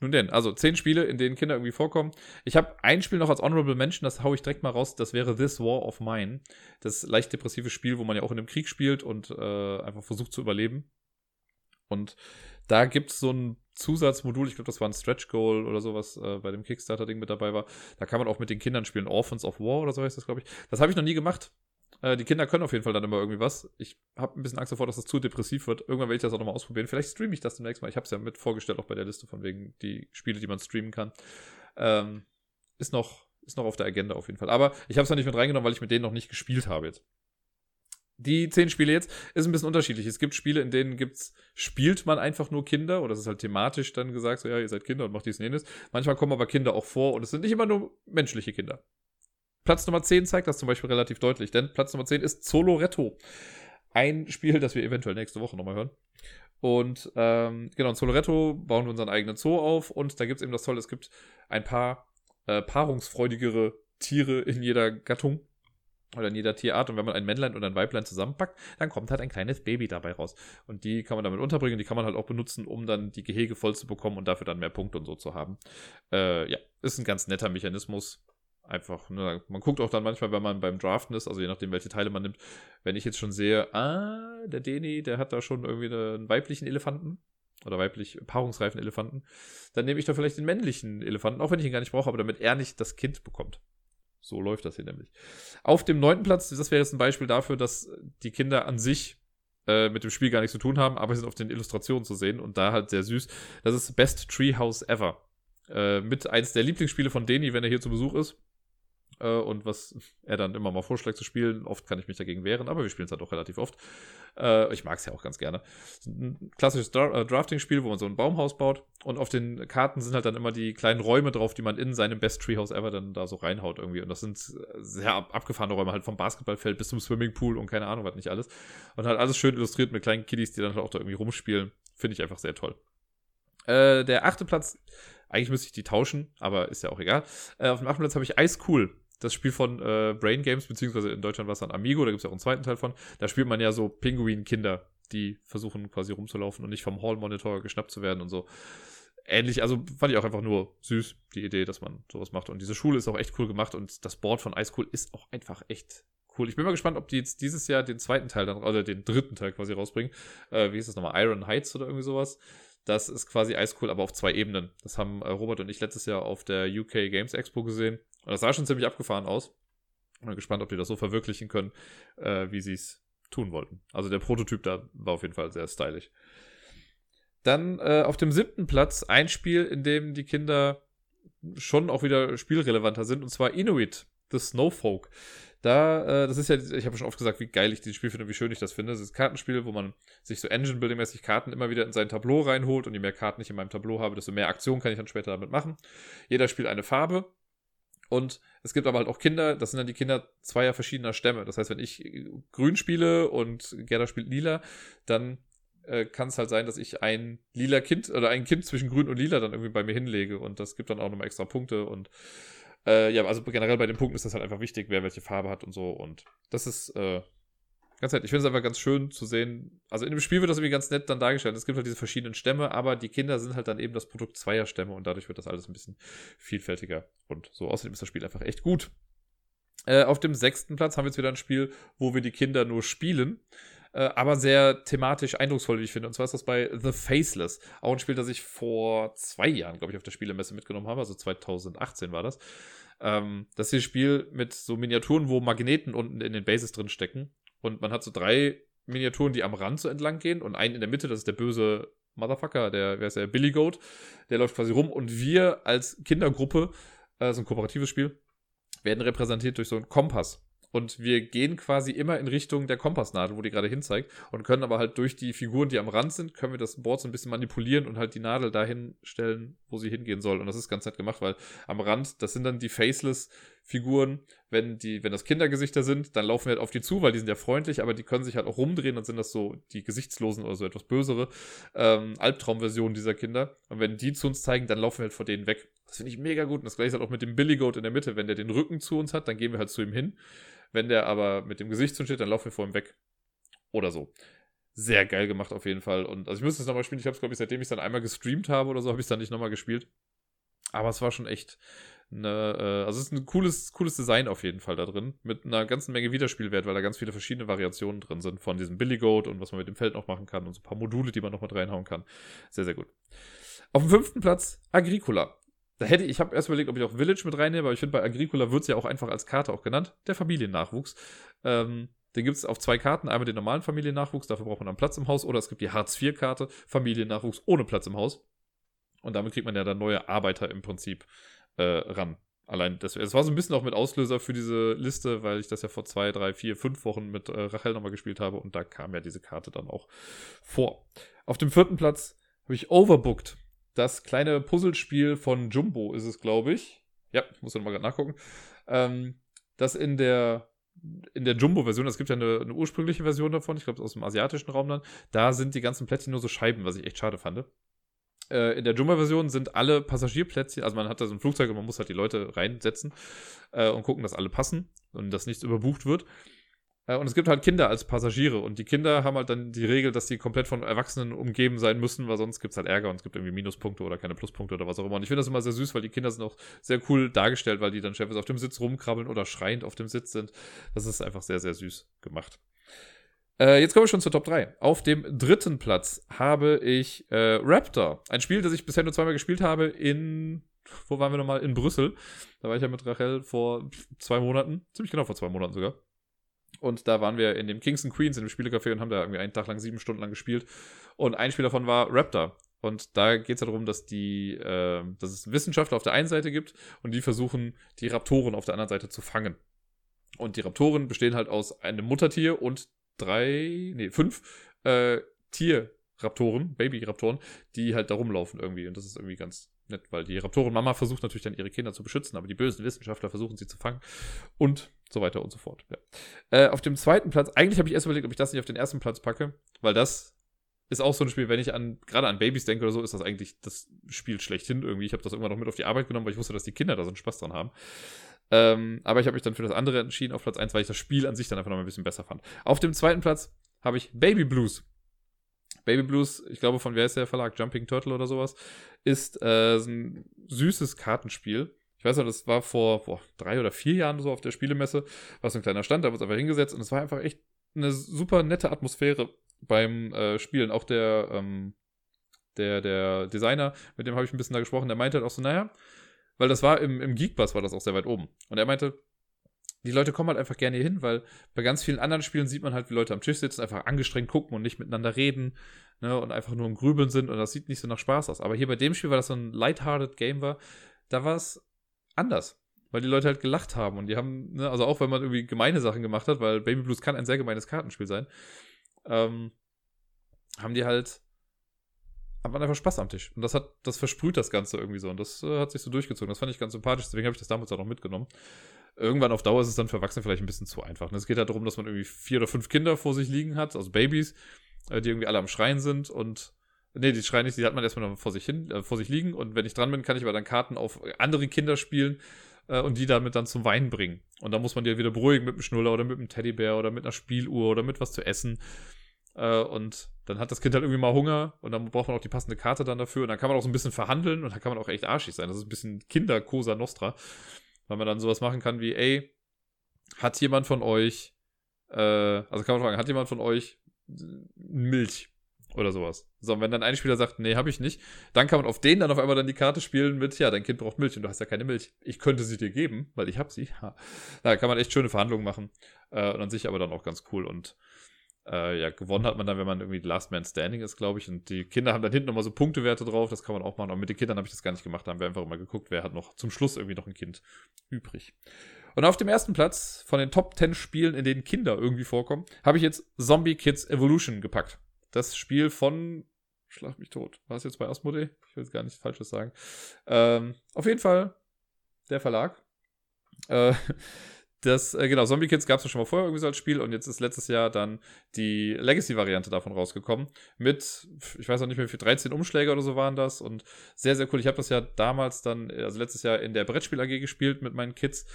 nun denn, also zehn Spiele, in denen Kinder irgendwie vorkommen. Ich habe ein Spiel noch als Honorable Mention, das haue ich direkt mal raus. Das wäre This War of Mine. Das leicht depressive Spiel, wo man ja auch in einem Krieg spielt und äh, einfach versucht zu überleben. Und da gibt es so ein Zusatzmodul, ich glaube, das war ein Stretch Goal oder sowas äh, bei dem Kickstarter-Ding mit dabei war. Da kann man auch mit den Kindern spielen. Orphans of War oder so heißt das, glaube ich. Das habe ich noch nie gemacht. Äh, die Kinder können auf jeden Fall dann immer irgendwie was. Ich habe ein bisschen Angst davor, dass das zu depressiv wird. Irgendwann werde ich das auch nochmal ausprobieren. Vielleicht streame ich das demnächst mal. Ich habe es ja mit vorgestellt, auch bei der Liste von wegen die Spiele, die man streamen kann. Ähm, ist noch ist noch auf der Agenda auf jeden Fall. Aber ich habe es noch nicht mit reingenommen, weil ich mit denen noch nicht gespielt habe jetzt. Die zehn Spiele jetzt ist ein bisschen unterschiedlich. Es gibt Spiele, in denen gibt's, spielt man einfach nur Kinder oder es ist halt thematisch dann gesagt, so ja, ihr seid Kinder und macht dies und jenes. Manchmal kommen aber Kinder auch vor und es sind nicht immer nur menschliche Kinder. Platz Nummer 10 zeigt das zum Beispiel relativ deutlich, denn Platz Nummer 10 ist Soloretto. Ein Spiel, das wir eventuell nächste Woche nochmal hören. Und ähm, genau, in Soloretto bauen wir unseren eigenen Zoo auf und da gibt es eben das Tolle, es gibt ein paar äh, paarungsfreudigere Tiere in jeder Gattung oder in jeder Tierart. Und wenn man ein Männlein und ein Weiblein zusammenpackt, dann kommt halt ein kleines Baby dabei raus. Und die kann man damit unterbringen, die kann man halt auch benutzen, um dann die Gehege voll zu bekommen und dafür dann mehr Punkte und so zu haben. Äh, ja, ist ein ganz netter Mechanismus einfach, ne, man guckt auch dann manchmal, wenn man beim Draften ist, also je nachdem, welche Teile man nimmt, wenn ich jetzt schon sehe, ah, der Deni, der hat da schon irgendwie einen weiblichen Elefanten oder weiblich paarungsreifen Elefanten, dann nehme ich da vielleicht den männlichen Elefanten, auch wenn ich ihn gar nicht brauche, aber damit er nicht das Kind bekommt. So läuft das hier nämlich. Auf dem neunten Platz, das wäre jetzt ein Beispiel dafür, dass die Kinder an sich äh, mit dem Spiel gar nichts zu tun haben, aber sie sind auf den Illustrationen zu sehen und da halt sehr süß. Das ist Best Treehouse Ever. Äh, mit eins der Lieblingsspiele von Deni, wenn er hier zu Besuch ist äh, und was er dann immer mal vorschlägt zu spielen. Oft kann ich mich dagegen wehren, aber wir spielen es halt auch relativ oft. Äh, ich mag es ja auch ganz gerne. Ein klassisches Dra äh, Drafting-Spiel, wo man so ein Baumhaus baut und auf den Karten sind halt dann immer die kleinen Räume drauf, die man in seinem Best Treehouse ever dann da so reinhaut irgendwie. Und das sind sehr ab abgefahrene Räume, halt vom Basketballfeld bis zum Swimmingpool und keine Ahnung, was nicht alles. Und halt alles schön illustriert mit kleinen Kiddies, die dann halt auch da irgendwie rumspielen. Finde ich einfach sehr toll. Äh, der achte Platz eigentlich müsste ich die tauschen, aber ist ja auch egal. Äh, auf dem achten Platz habe ich Ice Cool das Spiel von äh, Brain Games, beziehungsweise in Deutschland war es dann Amigo, da gibt es ja auch einen zweiten Teil von. Da spielt man ja so Pinguin-Kinder, die versuchen quasi rumzulaufen und nicht vom Hall-Monitor geschnappt zu werden und so. Ähnlich, also fand ich auch einfach nur süß, die Idee, dass man sowas macht. Und diese Schule ist auch echt cool gemacht und das Board von Ice Cool ist auch einfach echt cool. Ich bin mal gespannt, ob die jetzt dieses Jahr den zweiten Teil dann, oder den dritten Teil quasi rausbringen. Äh, wie hieß das nochmal? Iron Heights oder irgendwie sowas. Das ist quasi Ice Cool, aber auf zwei Ebenen. Das haben äh, Robert und ich letztes Jahr auf der UK Games Expo gesehen. Und das sah schon ziemlich abgefahren aus. Bin gespannt, ob die das so verwirklichen können, äh, wie sie es tun wollten. Also der Prototyp da war auf jeden Fall sehr stylisch. Dann äh, auf dem siebten Platz ein Spiel, in dem die Kinder schon auch wieder spielrelevanter sind, und zwar Inuit, The Snowfolk. Da, äh, das ist ja, ich habe schon oft gesagt, wie geil ich dieses Spiel finde, wie schön ich das finde. Das ist ein Kartenspiel, wo man sich so Engine-Building-mäßig Karten immer wieder in sein Tableau reinholt und je mehr Karten ich in meinem Tableau habe, desto mehr Aktion kann ich dann später damit machen. Jeder spielt eine Farbe und es gibt aber halt auch Kinder, das sind dann die Kinder zweier verschiedener Stämme. Das heißt, wenn ich grün spiele und Gerda spielt lila, dann äh, kann es halt sein, dass ich ein lila Kind oder ein Kind zwischen grün und lila dann irgendwie bei mir hinlege. Und das gibt dann auch nochmal extra Punkte. Und äh, ja, also generell bei den Punkten ist das halt einfach wichtig, wer welche Farbe hat und so. Und das ist äh, Ganz nett. Ich finde es einfach ganz schön zu sehen. Also in dem Spiel wird das irgendwie ganz nett dann dargestellt. Es gibt halt diese verschiedenen Stämme, aber die Kinder sind halt dann eben das Produkt zweier Stämme und dadurch wird das alles ein bisschen vielfältiger. Und so außerdem ist das Spiel einfach echt gut. Äh, auf dem sechsten Platz haben wir jetzt wieder ein Spiel, wo wir die Kinder nur spielen. Äh, aber sehr thematisch eindrucksvoll, wie ich finde. Und zwar ist das bei The Faceless. Auch ein Spiel, das ich vor zwei Jahren, glaube ich, auf der Spielemesse mitgenommen habe. Also 2018 war das. Ähm, das ist ein Spiel mit so Miniaturen, wo Magneten unten in den Bases drin stecken. Und man hat so drei Miniaturen, die am Rand so entlang gehen und einen in der Mitte, das ist der böse Motherfucker, der, wer ist der, Billy Goat, der läuft quasi rum und wir als Kindergruppe, äh, so ein kooperatives Spiel, werden repräsentiert durch so einen Kompass. Und wir gehen quasi immer in Richtung der Kompassnadel, wo die gerade hinzeigt. Und können aber halt durch die Figuren, die am Rand sind, können wir das Board so ein bisschen manipulieren und halt die Nadel dahin stellen, wo sie hingehen soll. Und das ist ganz nett gemacht, weil am Rand, das sind dann die Faceless Figuren, wenn die, wenn das Kindergesichter sind, dann laufen wir halt auf die zu, weil die sind ja freundlich, aber die können sich halt auch rumdrehen und sind das so die Gesichtslosen oder so etwas bösere ähm, Albtraumversionen dieser Kinder. Und wenn die zu uns zeigen, dann laufen wir halt vor denen weg. Das finde ich mega gut. Und das gleiche halt auch mit dem Billy Goat in der Mitte. Wenn der den Rücken zu uns hat, dann gehen wir halt zu ihm hin. Wenn der aber mit dem Gesicht zu uns steht, dann laufen wir vor ihm weg. Oder so. Sehr geil gemacht auf jeden Fall. Und also ich müsste es nochmal spielen. Ich habe es, glaube ich, seitdem ich es dann einmal gestreamt habe oder so, habe ich es dann nicht nochmal gespielt. Aber es war schon echt eine, äh, also es ist ein cooles, cooles Design auf jeden Fall da drin, mit einer ganzen Menge Wiederspielwert, weil da ganz viele verschiedene Variationen drin sind von diesem Billy Goat und was man mit dem Feld noch machen kann und so ein paar Module, die man noch mit reinhauen kann. Sehr, sehr gut. Auf dem fünften Platz Agricola. Da hätte ich, ich habe erst überlegt, ob ich auch Village mit reinnehme, aber ich finde, bei Agricola wird es ja auch einfach als Karte auch genannt, der Familiennachwuchs. Ähm, den gibt es auf zwei Karten, einmal den normalen Familiennachwuchs, dafür braucht man dann Platz im Haus, oder es gibt die Hartz-IV-Karte, Familiennachwuchs ohne Platz im Haus. Und damit kriegt man ja dann neue Arbeiter im Prinzip äh, ran. Allein das, das war so ein bisschen auch mit Auslöser für diese Liste, weil ich das ja vor zwei, drei, vier, fünf Wochen mit äh, Rachel nochmal gespielt habe und da kam ja diese Karte dann auch vor. Auf dem vierten Platz habe ich Overbooked. Das kleine Puzzlespiel von Jumbo ist es, glaube ich. Ja, ich muss nochmal gerade nachgucken. Ähm, das in der in der Jumbo-Version, es gibt ja eine, eine, ursprüngliche Version davon, ich glaube aus dem asiatischen Raum dann, da sind die ganzen Plättchen nur so Scheiben, was ich echt schade fand. Äh, in der Jumbo-Version sind alle Passagierplätze, also man hat da so ein Flugzeug und man muss halt die Leute reinsetzen äh, und gucken, dass alle passen und dass nichts überbucht wird. Äh, und es gibt halt Kinder als Passagiere und die Kinder haben halt dann die Regel, dass die komplett von Erwachsenen umgeben sein müssen, weil sonst gibt es halt Ärger und es gibt irgendwie Minuspunkte oder keine Pluspunkte oder was auch immer. Und ich finde das immer sehr süß, weil die Kinder sind auch sehr cool dargestellt, weil die dann Chefs auf dem Sitz rumkrabbeln oder schreiend auf dem Sitz sind. Das ist einfach sehr, sehr süß gemacht. Äh, jetzt kommen wir schon zur Top 3. Auf dem dritten Platz habe ich äh, Raptor. Ein Spiel, das ich bisher nur zweimal gespielt habe in. Wo waren wir nochmal? In Brüssel. Da war ich ja mit Rachel vor zwei Monaten. Ziemlich genau vor zwei Monaten sogar. Und da waren wir in dem Kings and Queens in dem Spielecafé und haben da irgendwie einen Tag lang sieben Stunden lang gespielt. Und ein Spiel davon war Raptor. Und da geht es ja darum, dass die, äh, dass es Wissenschaftler auf der einen Seite gibt und die versuchen, die Raptoren auf der anderen Seite zu fangen. Und die Raptoren bestehen halt aus einem Muttertier und drei, nee, fünf äh, Tierraptoren, Baby-Raptoren, die halt da rumlaufen irgendwie. Und das ist irgendwie ganz nett, weil die Raptoren-Mama versucht natürlich dann ihre Kinder zu beschützen, aber die bösen Wissenschaftler versuchen sie zu fangen und so weiter und so fort. Ja. Äh, auf dem zweiten Platz, eigentlich habe ich erst überlegt, ob ich das nicht auf den ersten Platz packe, weil das ist auch so ein Spiel, wenn ich an gerade an Babys denke oder so, ist das eigentlich das Spiel schlechthin irgendwie. Ich habe das irgendwann noch mit auf die Arbeit genommen, weil ich wusste, dass die Kinder da so einen Spaß dran haben. Ähm, aber ich habe mich dann für das andere entschieden auf Platz 1, weil ich das Spiel an sich dann einfach noch ein bisschen besser fand. Auf dem zweiten Platz habe ich Baby Blues. Baby Blues, ich glaube von wer ist der Verlag? Jumping Turtle oder sowas, ist äh, ein süßes Kartenspiel. Ich weiß noch, das war vor boah, drei oder vier Jahren so auf der Spielemesse, war so ein kleiner Stand, da wurde es einfach hingesetzt und es war einfach echt eine super nette Atmosphäre beim äh, Spielen. Auch der, ähm, der, der Designer, mit dem habe ich ein bisschen da gesprochen, der meinte halt auch so, naja, weil das war im, im Geekbus war das auch sehr weit oben. Und er meinte, die Leute kommen halt einfach gerne hier hin, weil bei ganz vielen anderen Spielen sieht man halt, wie Leute am Tisch sitzen, einfach angestrengt gucken und nicht miteinander reden, ne, und einfach nur im Grübeln sind und das sieht nicht so nach Spaß aus. Aber hier bei dem Spiel, weil das so ein lighthearted Game war, da war es anders. Weil die Leute halt gelacht haben und die haben, ne, also auch wenn man irgendwie gemeine Sachen gemacht hat, weil Baby Blues kann ein sehr gemeines Kartenspiel sein, ähm, haben die halt hat man einfach Spaß am Tisch. Und das hat, das versprüht das Ganze irgendwie so. Und das äh, hat sich so durchgezogen. Das fand ich ganz sympathisch, deswegen habe ich das damals auch noch mitgenommen. Irgendwann auf Dauer ist es dann für Erwachsene vielleicht ein bisschen zu einfach. Und es geht halt darum, dass man irgendwie vier oder fünf Kinder vor sich liegen hat, also Babys, äh, die irgendwie alle am Schreien sind und Nee, die schreien nicht, die hat man erstmal vor sich hin, äh, vor sich liegen und wenn ich dran bin, kann ich aber dann Karten auf andere Kinder spielen äh, und die damit dann zum Weinen bringen. Und dann muss man die halt wieder beruhigen mit einem Schnuller oder mit einem Teddybär oder mit einer Spieluhr oder mit was zu essen. Äh, und dann hat das Kind halt irgendwie mal Hunger und dann braucht man auch die passende Karte dann dafür. Und dann kann man auch so ein bisschen verhandeln und dann kann man auch echt arschig sein. Das ist ein bisschen Kinder-Cosa Nostra. Weil man dann sowas machen kann wie, ey, hat jemand von euch, äh, also kann man fragen, hat jemand von euch Milch? Oder sowas. So, und wenn dann ein Spieler sagt, nee, habe ich nicht, dann kann man auf den dann auf einmal dann die Karte spielen mit, ja, dein Kind braucht Milch und du hast ja keine Milch. Ich könnte sie dir geben, weil ich habe sie. Ja. *laughs* Da kann man echt schöne Verhandlungen machen. Äh, und an sich aber dann auch ganz cool. Und äh, ja, gewonnen hat man dann, wenn man irgendwie Last Man Standing ist, glaube ich. Und die Kinder haben dann hinten nochmal so Punktewerte drauf, das kann man auch machen. Aber mit den Kindern habe ich das gar nicht gemacht, da haben wir einfach immer geguckt, wer hat noch zum Schluss irgendwie noch ein Kind übrig. Und auf dem ersten Platz von den Top 10 Spielen, in denen Kinder irgendwie vorkommen, habe ich jetzt Zombie Kids Evolution gepackt. Das Spiel von Schlag mich tot. War es jetzt bei Asmodee? Ich will jetzt gar nichts Falsches sagen. Ähm, auf jeden Fall der Verlag Äh, das, äh, genau, Zombie Kids gab es ja schon mal vorher irgendwie so als Spiel und jetzt ist letztes Jahr dann die Legacy-Variante davon rausgekommen. Mit, ich weiß auch nicht mehr, wie viel 13 Umschläge oder so waren das und sehr, sehr cool. Ich habe das ja damals dann, also letztes Jahr in der Brettspiel AG gespielt mit meinen Kids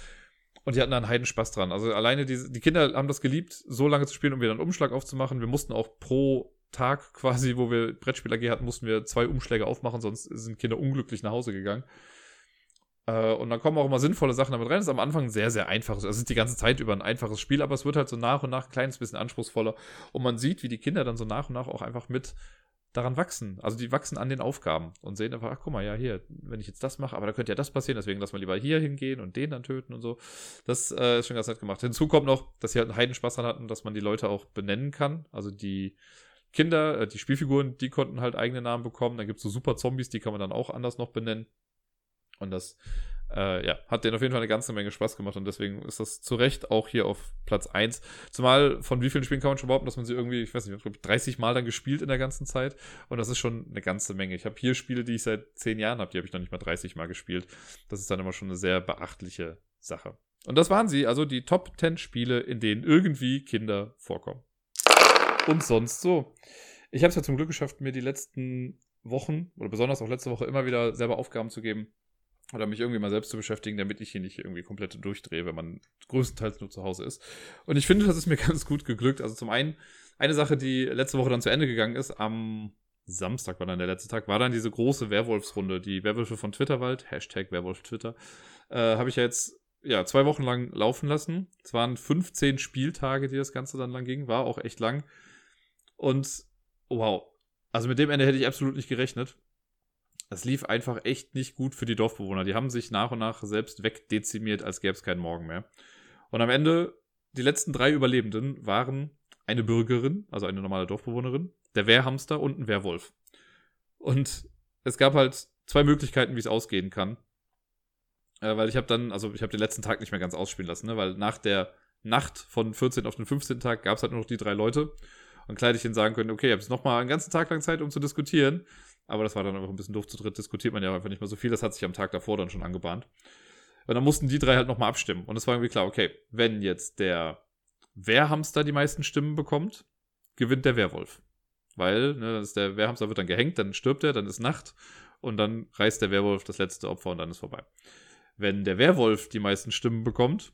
und die hatten da einen heiden Spaß dran. Also alleine die, die Kinder haben das geliebt, so lange zu spielen, um wieder einen Umschlag aufzumachen. Wir mussten auch pro Tag quasi, wo wir Brettspiel AG hatten, mussten wir zwei Umschläge aufmachen, sonst sind Kinder unglücklich nach Hause gegangen. Äh, und dann kommen auch immer sinnvolle Sachen damit rein. Das ist am Anfang sehr, sehr einfach. Also es ist die ganze Zeit über ein einfaches Spiel, aber es wird halt so nach und nach ein kleines bisschen anspruchsvoller. Und man sieht, wie die Kinder dann so nach und nach auch einfach mit daran wachsen. Also die wachsen an den Aufgaben und sehen einfach, ach guck mal, ja, hier, wenn ich jetzt das mache, aber da könnte ja das passieren, deswegen lass mal lieber hier hingehen und den dann töten und so. Das äh, ist schon ganz nett gemacht. Hinzu kommt noch, dass sie halt einen Heidenspaß dran hatten, dass man die Leute auch benennen kann. Also die Kinder, äh, die Spielfiguren, die konnten halt eigene Namen bekommen. Dann gibt es so super Zombies, die kann man dann auch anders noch benennen. Und das äh, ja, hat denen auf jeden Fall eine ganze Menge Spaß gemacht und deswegen ist das zu Recht auch hier auf Platz 1. Zumal von wie vielen Spielen kann man schon behaupten, dass man sie irgendwie, ich weiß nicht, ich glaube 30 Mal dann gespielt in der ganzen Zeit und das ist schon eine ganze Menge. Ich habe hier Spiele, die ich seit 10 Jahren habe, die habe ich noch nicht mal 30 Mal gespielt. Das ist dann immer schon eine sehr beachtliche Sache. Und das waren sie, also die Top 10 Spiele, in denen irgendwie Kinder vorkommen. Und sonst so. Ich habe es ja zum Glück geschafft, mir die letzten Wochen oder besonders auch letzte Woche immer wieder selber Aufgaben zu geben, oder mich irgendwie mal selbst zu beschäftigen, damit ich hier nicht irgendwie komplett durchdrehe, wenn man größtenteils nur zu Hause ist. Und ich finde, das ist mir *laughs* ganz gut geglückt. Also zum einen, eine Sache, die letzte Woche dann zu Ende gegangen ist, am Samstag war dann der letzte Tag, war dann diese große Werwolfsrunde, die Werwölfe von Twitterwald, Hashtag Werwolf Twitter, äh, habe ich ja jetzt ja, zwei Wochen lang laufen lassen. Es waren 15 Spieltage, die das Ganze dann lang ging, war auch echt lang. Und wow, also mit dem Ende hätte ich absolut nicht gerechnet das lief einfach echt nicht gut für die Dorfbewohner. Die haben sich nach und nach selbst wegdezimiert, als gäbe es keinen Morgen mehr. Und am Ende, die letzten drei Überlebenden waren eine Bürgerin, also eine normale Dorfbewohnerin, der Wehrhamster und ein Werwolf. Und es gab halt zwei Möglichkeiten, wie es ausgehen kann. Äh, weil ich habe dann, also ich habe den letzten Tag nicht mehr ganz ausspielen lassen, ne? weil nach der Nacht von 14 auf den 15. Tag gab es halt nur noch die drei Leute. Und ihnen sagen können, okay, ihr habt jetzt nochmal einen ganzen Tag lang Zeit, um zu diskutieren. Aber das war dann einfach ein bisschen doof. Zu dritt diskutiert man ja einfach nicht mehr so viel. Das hat sich am Tag davor dann schon angebahnt. Und dann mussten die drei halt nochmal abstimmen. Und es war irgendwie klar, okay, wenn jetzt der Wehrhamster die meisten Stimmen bekommt, gewinnt der Werwolf. Weil, ne, der Wehrhamster wird dann gehängt, dann stirbt er, dann ist Nacht und dann reißt der Werwolf das letzte Opfer und dann ist vorbei. Wenn der Werwolf die meisten Stimmen bekommt,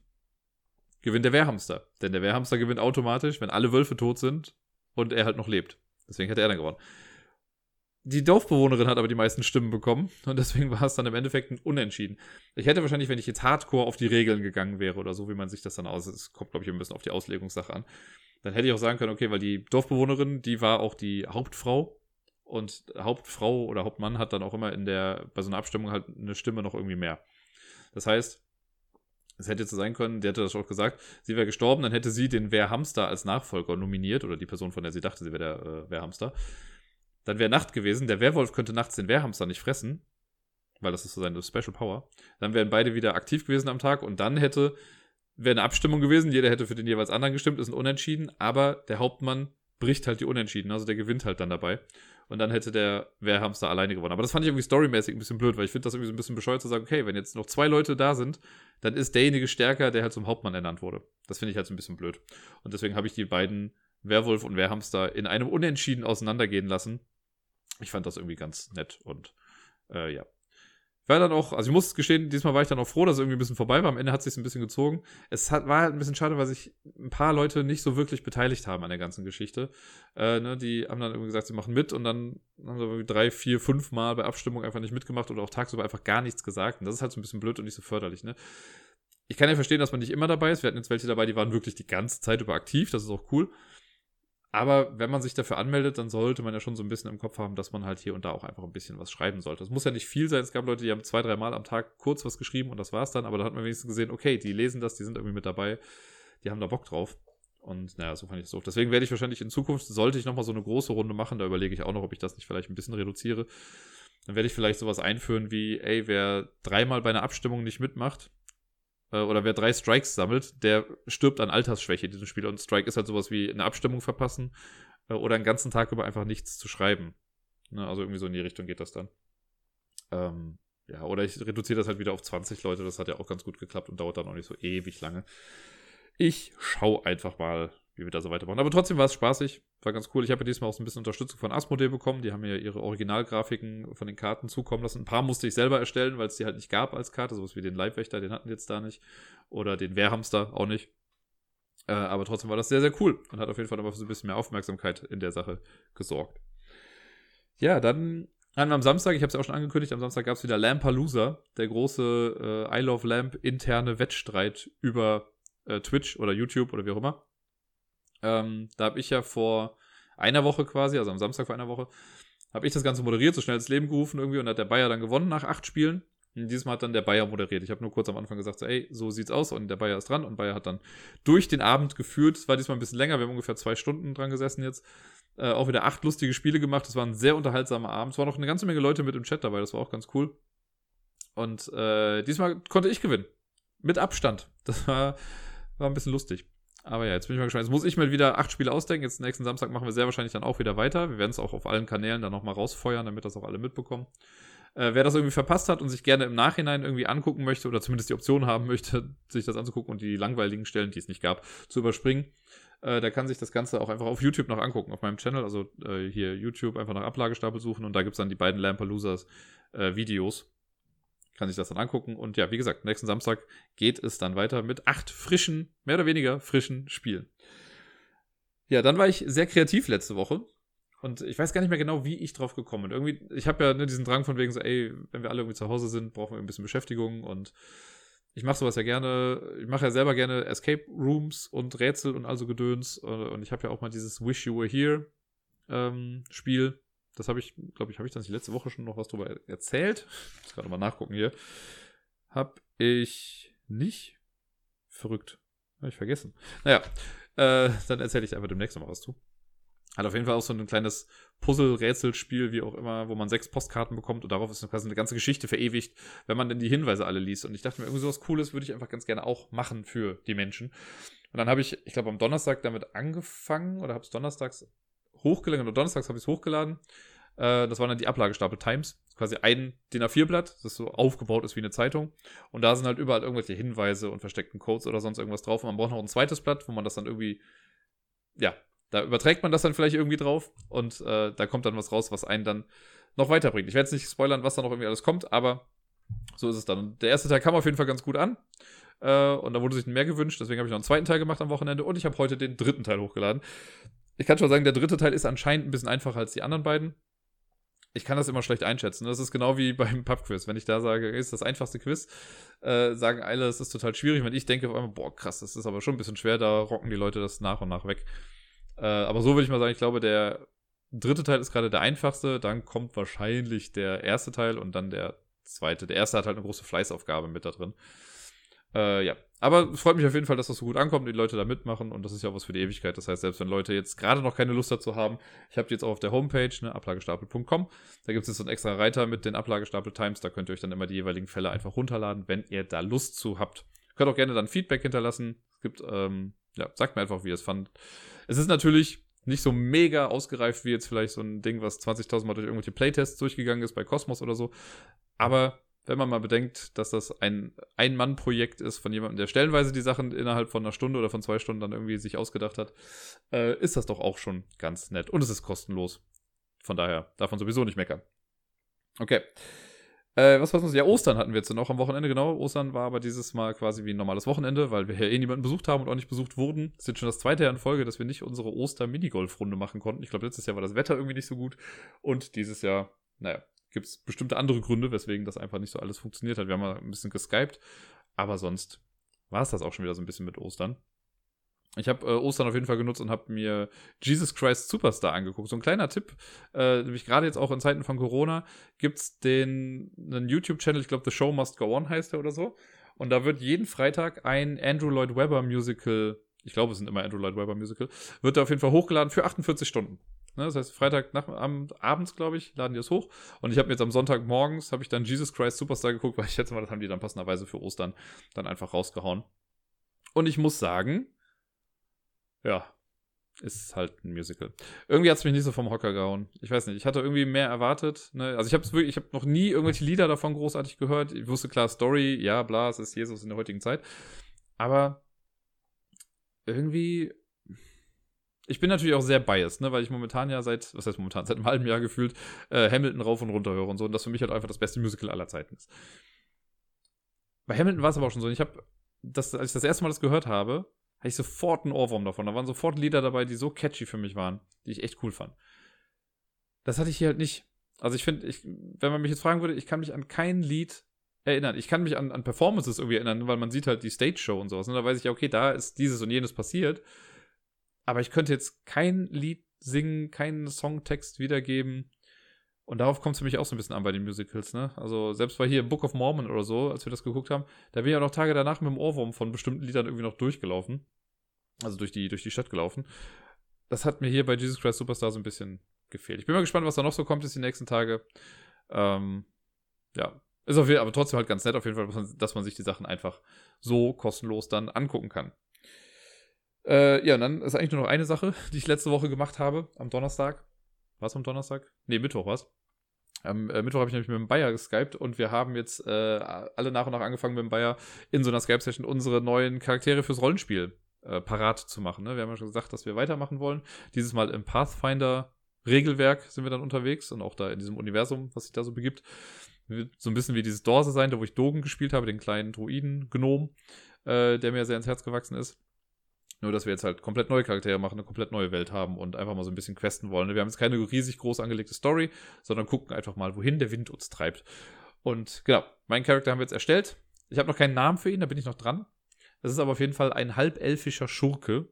gewinnt der Wehrhamster. Denn der Wehrhamster gewinnt automatisch, wenn alle Wölfe tot sind und er halt noch lebt. Deswegen hat er dann gewonnen. Die Dorfbewohnerin hat aber die meisten Stimmen bekommen und deswegen war es dann im Endeffekt ein Unentschieden. Ich hätte wahrscheinlich, wenn ich jetzt hardcore auf die Regeln gegangen wäre oder so, wie man sich das dann aus, es kommt, glaube ich, ein bisschen auf die Auslegungssache an, dann hätte ich auch sagen können, okay, weil die Dorfbewohnerin, die war auch die Hauptfrau und Hauptfrau oder Hauptmann hat dann auch immer in der, bei so einer Abstimmung halt eine Stimme noch irgendwie mehr. Das heißt, es hätte jetzt sein können, der hätte das auch gesagt, sie wäre gestorben, dann hätte sie den Wehrhamster als Nachfolger nominiert oder die Person, von der sie dachte, sie wäre der äh, Wehrhamster. Dann wäre Nacht gewesen. Der Werwolf könnte nachts den Wehrhamster nicht fressen, weil das ist so seine Special Power. Dann wären beide wieder aktiv gewesen am Tag und dann hätte wäre eine Abstimmung gewesen. Jeder hätte für den jeweils anderen gestimmt, ist ein Unentschieden, aber der Hauptmann bricht halt die Unentschieden, also der gewinnt halt dann dabei. Und dann hätte der Wehrhamster alleine gewonnen. Aber das fand ich irgendwie storymäßig ein bisschen blöd, weil ich finde das irgendwie so ein bisschen bescheuert zu sagen, okay, wenn jetzt noch zwei Leute da sind, dann ist derjenige stärker, der halt zum Hauptmann ernannt wurde. Das finde ich halt so ein bisschen blöd. Und deswegen habe ich die beiden Werwolf und Wehrhamster in einem Unentschieden auseinandergehen lassen. Ich fand das irgendwie ganz nett und äh, ja. War dann auch, also ich muss gestehen, diesmal war ich dann auch froh, dass es irgendwie ein bisschen vorbei war. Am Ende hat es sich ein bisschen gezogen. Es hat, war halt ein bisschen schade, weil sich ein paar Leute nicht so wirklich beteiligt haben an der ganzen Geschichte. Äh, ne, die haben dann irgendwie gesagt, sie machen mit und dann haben sie irgendwie drei, vier, fünf Mal bei Abstimmung einfach nicht mitgemacht oder auch tagsüber einfach gar nichts gesagt. Und das ist halt so ein bisschen blöd und nicht so förderlich, ne? Ich kann ja verstehen, dass man nicht immer dabei ist. Wir hatten jetzt welche dabei, die waren wirklich die ganze Zeit über aktiv. Das ist auch cool. Aber wenn man sich dafür anmeldet, dann sollte man ja schon so ein bisschen im Kopf haben, dass man halt hier und da auch einfach ein bisschen was schreiben sollte. Es muss ja nicht viel sein. Es gab Leute, die haben zwei, drei Mal am Tag kurz was geschrieben und das war's dann. Aber da hat man wenigstens gesehen, okay, die lesen das, die sind irgendwie mit dabei, die haben da Bock drauf. Und naja, so fand ich es so. Deswegen werde ich wahrscheinlich in Zukunft, sollte ich nochmal so eine große Runde machen, da überlege ich auch noch, ob ich das nicht vielleicht ein bisschen reduziere. Dann werde ich vielleicht sowas einführen wie, ey, wer dreimal bei einer Abstimmung nicht mitmacht, äh, oder wer drei Strikes sammelt, der stirbt an Altersschwäche in diesem Spiel. Und Strike ist halt sowas wie eine Abstimmung verpassen äh, oder einen ganzen Tag über einfach nichts zu schreiben. Ne, also irgendwie so in die Richtung geht das dann. Ähm, ja, oder ich reduziere das halt wieder auf 20 Leute. Das hat ja auch ganz gut geklappt und dauert dann auch nicht so ewig lange. Ich schaue einfach mal, wie wir da so weitermachen. Aber trotzdem war es spaßig, war ganz cool. Ich habe ja diesmal auch so ein bisschen Unterstützung von Asmodee bekommen. Die haben mir ihre Originalgrafiken von den Karten zukommen lassen. Ein paar musste ich selber erstellen, weil es die halt nicht gab als Karte. Sowas wie den Leibwächter, den hatten die jetzt da nicht. Oder den Wehrhamster auch nicht. Äh, aber trotzdem war das sehr, sehr cool und hat auf jeden Fall nochmal für so ein bisschen mehr Aufmerksamkeit in der Sache gesorgt. Ja, dann am Samstag, ich habe es ja auch schon angekündigt, am Samstag gab es wieder Lampalooza, der große äh, I Love Lamp interne Wettstreit über äh, Twitch oder YouTube oder wie auch immer. Ähm, da habe ich ja vor einer Woche quasi, also am Samstag vor einer Woche, habe ich das Ganze moderiert, so schnell ins Leben gerufen irgendwie und hat der Bayer dann gewonnen nach acht Spielen. Und dieses Mal hat dann der Bayer moderiert. Ich habe nur kurz am Anfang gesagt, so, ey, so sieht's aus und der Bayer ist dran und Bayer hat dann durch den Abend geführt. Es war diesmal ein bisschen länger, wir haben ungefähr zwei Stunden dran gesessen jetzt. Äh, auch wieder acht lustige Spiele gemacht. Das war ein sehr unterhaltsamer Abend. Es waren noch eine ganze Menge Leute mit im Chat dabei, das war auch ganz cool. Und äh, diesmal konnte ich gewinnen. Mit Abstand. Das war, war ein bisschen lustig. Aber ja, jetzt bin ich mal gespannt. Jetzt muss ich mal wieder acht Spiele ausdenken. Jetzt nächsten Samstag machen wir sehr wahrscheinlich dann auch wieder weiter. Wir werden es auch auf allen Kanälen dann nochmal rausfeuern, damit das auch alle mitbekommen. Äh, wer das irgendwie verpasst hat und sich gerne im Nachhinein irgendwie angucken möchte oder zumindest die Option haben möchte, *laughs* sich das anzugucken und die langweiligen Stellen, die es nicht gab, zu überspringen, äh, der kann sich das Ganze auch einfach auf YouTube noch angucken, auf meinem Channel. Also äh, hier YouTube einfach nach Ablagestapel suchen und da gibt es dann die beiden Lampaloosas äh, kann sich das dann angucken. Und ja, wie gesagt, nächsten Samstag geht es dann weiter mit acht frischen, mehr oder weniger frischen Spielen. Ja, dann war ich sehr kreativ letzte Woche. Und ich weiß gar nicht mehr genau, wie ich drauf gekommen bin. Irgendwie, ich habe ja ne, diesen Drang von wegen so, ey, wenn wir alle irgendwie zu Hause sind, brauchen wir ein bisschen Beschäftigung und ich mache sowas ja gerne. Ich mache ja selber gerne Escape Rooms und Rätsel und also Gedöns. Und ich habe ja auch mal dieses Wish You Were Here ähm, Spiel das habe ich, glaube ich, habe ich dann die letzte Woche schon noch was drüber erzählt. Ich muss gerade mal nachgucken hier. Hab ich nicht? Verrückt. Habe ich vergessen. Naja, äh, dann erzähle ich einfach demnächst noch mal was zu. Hat auf jeden Fall auch so ein kleines Puzzle-Rätselspiel, wie auch immer, wo man sechs Postkarten bekommt und darauf ist quasi eine ganze Geschichte verewigt, wenn man denn die Hinweise alle liest. Und ich dachte mir, irgendwie sowas Cooles würde ich einfach ganz gerne auch machen für die Menschen. Und dann habe ich, ich glaube, am Donnerstag damit angefangen oder habe es donnerstags hochgeladen, oder donnerstags habe ich es hochgeladen. Äh, das waren dann die Ablagestapel Times. Quasi ein DIN A4-Blatt, das so aufgebaut ist wie eine Zeitung. Und da sind halt überall irgendwelche Hinweise und versteckten Codes oder sonst irgendwas drauf. Und man braucht noch ein zweites Blatt, wo man das dann irgendwie, ja, da überträgt man das dann vielleicht irgendwie drauf. Und äh, da kommt dann was raus, was einen dann noch weiterbringt. Ich werde jetzt nicht spoilern, was da noch irgendwie alles kommt, aber so ist es dann. Der erste Teil kam auf jeden Fall ganz gut an. Äh, und da wurde sich mehr gewünscht, deswegen habe ich noch einen zweiten Teil gemacht am Wochenende und ich habe heute den dritten Teil hochgeladen. Ich kann schon sagen, der dritte Teil ist anscheinend ein bisschen einfacher als die anderen beiden. Ich kann das immer schlecht einschätzen. Das ist genau wie *laughs* beim Pubquiz. Wenn ich da sage, ist das einfachste Quiz, äh, sagen alle, es ist total schwierig. Wenn ich denke auf einmal, boah, krass, das ist aber schon ein bisschen schwer, da rocken die Leute das nach und nach weg. Äh, aber so würde ich mal sagen, ich glaube, der dritte Teil ist gerade der einfachste. Dann kommt wahrscheinlich der erste Teil und dann der zweite. Der erste hat halt eine große Fleißaufgabe mit da drin. Äh, ja. Aber es freut mich auf jeden Fall, dass das so gut ankommt die Leute da mitmachen und das ist ja auch was für die Ewigkeit. Das heißt, selbst wenn Leute jetzt gerade noch keine Lust dazu haben, ich habe die jetzt auch auf der Homepage, ne, ablagestapel.com, da gibt es jetzt so einen extra Reiter mit den Ablagestapel-Times, da könnt ihr euch dann immer die jeweiligen Fälle einfach runterladen, wenn ihr da Lust zu habt. Könnt auch gerne dann Feedback hinterlassen. Es gibt, ähm, ja, sagt mir einfach, wie ihr es fand. Es ist natürlich nicht so mega ausgereift wie jetzt vielleicht so ein Ding, was 20.000 Mal durch irgendwelche Playtests durchgegangen ist bei Cosmos oder so. Aber wenn man mal bedenkt, dass das ein Ein-Mann-Projekt ist von jemandem, der stellenweise die Sachen innerhalb von einer Stunde oder von zwei Stunden dann irgendwie sich ausgedacht hat, äh, ist das doch auch schon ganz nett. Und es ist kostenlos. Von daher man sowieso nicht meckern. Okay. Äh, was war sonst? Ja, Ostern hatten wir jetzt noch am Wochenende, genau. Ostern war aber dieses Mal quasi wie ein normales Wochenende, weil wir ja eh niemanden besucht haben und auch nicht besucht wurden. Das ist jetzt schon das zweite Jahr in Folge, dass wir nicht unsere Oster-Minigolf-Runde machen konnten. Ich glaube, letztes Jahr war das Wetter irgendwie nicht so gut. Und dieses Jahr, naja, gibt es bestimmte andere Gründe, weswegen das einfach nicht so alles funktioniert hat. Wir haben mal ein bisschen geskypt, aber sonst war es das auch schon wieder so ein bisschen mit Ostern. Ich habe äh, Ostern auf jeden Fall genutzt und habe mir Jesus Christ Superstar angeguckt. So ein kleiner Tipp, äh, nämlich gerade jetzt auch in Zeiten von Corona gibt es den einen YouTube-Channel, ich glaube The Show Must Go On heißt der oder so. Und da wird jeden Freitag ein Andrew Lloyd Webber Musical, ich glaube es sind immer Andrew Lloyd Webber Musical, wird da auf jeden Fall hochgeladen für 48 Stunden. Ne, das heißt, Freitag nach, abends, glaube ich, laden die es hoch. Und ich habe jetzt am Sonntag morgens, habe ich dann Jesus Christ Superstar geguckt, *laughs* weil ich schätze mal, das haben die dann passenderweise für Ostern dann einfach rausgehauen. Und ich muss sagen, ja, ist halt ein Musical. Irgendwie hat es mich nicht so vom Hocker gehauen. Ich weiß nicht, ich hatte irgendwie mehr erwartet. Ne? Also ich habe wirklich, noch nie irgendwelche Lieder davon großartig gehört. Ich wusste klar, Story, ja, bla, es ist Jesus in der heutigen Zeit. Aber irgendwie, ich bin natürlich auch sehr biased, ne, weil ich momentan ja seit, was heißt momentan, seit einem halben Jahr gefühlt, äh, Hamilton rauf und runter höre und so. Und das für mich halt einfach das beste Musical aller Zeiten ist. Bei Hamilton war es aber auch schon so. Ich habe, als ich das erste Mal das gehört habe, hatte ich sofort einen Ohrwurm davon. Da waren sofort Lieder dabei, die so catchy für mich waren, die ich echt cool fand. Das hatte ich hier halt nicht. Also ich finde, wenn man mich jetzt fragen würde, ich kann mich an kein Lied erinnern. Ich kann mich an, an Performances irgendwie erinnern, weil man sieht halt die Stage-Show und sowas. Und da weiß ich ja, okay, da ist dieses und jenes passiert. Aber ich könnte jetzt kein Lied singen, keinen Songtext wiedergeben. Und darauf kommt es für mich auch so ein bisschen an bei den Musicals, ne? Also selbst bei hier Book of Mormon oder so, als wir das geguckt haben, da bin ich ja noch Tage danach mit dem Ohrwurm von bestimmten Liedern irgendwie noch durchgelaufen. Also durch die, durch die Stadt gelaufen. Das hat mir hier bei Jesus Christ Superstar so ein bisschen gefehlt. Ich bin mal gespannt, was da noch so kommt jetzt die nächsten Tage. Ähm, ja, ist auf jeden Fall, aber trotzdem halt ganz nett auf jeden Fall, dass man sich die Sachen einfach so kostenlos dann angucken kann. Äh, ja, und dann ist eigentlich nur noch eine Sache, *laughs* die ich letzte Woche gemacht habe, am Donnerstag. Was am Donnerstag? Nee, Mittwoch was. Am äh, Mittwoch habe ich nämlich mit dem Bayer geskypt und wir haben jetzt äh, alle nach und nach angefangen mit dem Bayer in so einer Skype-Session unsere neuen Charaktere fürs Rollenspiel äh, parat zu machen. Ne? Wir haben ja schon gesagt, dass wir weitermachen wollen. Dieses Mal im Pathfinder-Regelwerk sind wir dann unterwegs und auch da in diesem Universum, was sich da so begibt. So ein bisschen wie dieses Dorse sein, da wo ich Dogen gespielt habe, den kleinen Druiden-Gnom, äh, der mir sehr ins Herz gewachsen ist. Nur, dass wir jetzt halt komplett neue Charaktere machen, eine komplett neue Welt haben und einfach mal so ein bisschen questen wollen. Wir haben jetzt keine riesig groß angelegte Story, sondern gucken einfach mal, wohin der Wind uns treibt. Und genau, meinen Charakter haben wir jetzt erstellt. Ich habe noch keinen Namen für ihn, da bin ich noch dran. Das ist aber auf jeden Fall ein halbelfischer Schurke,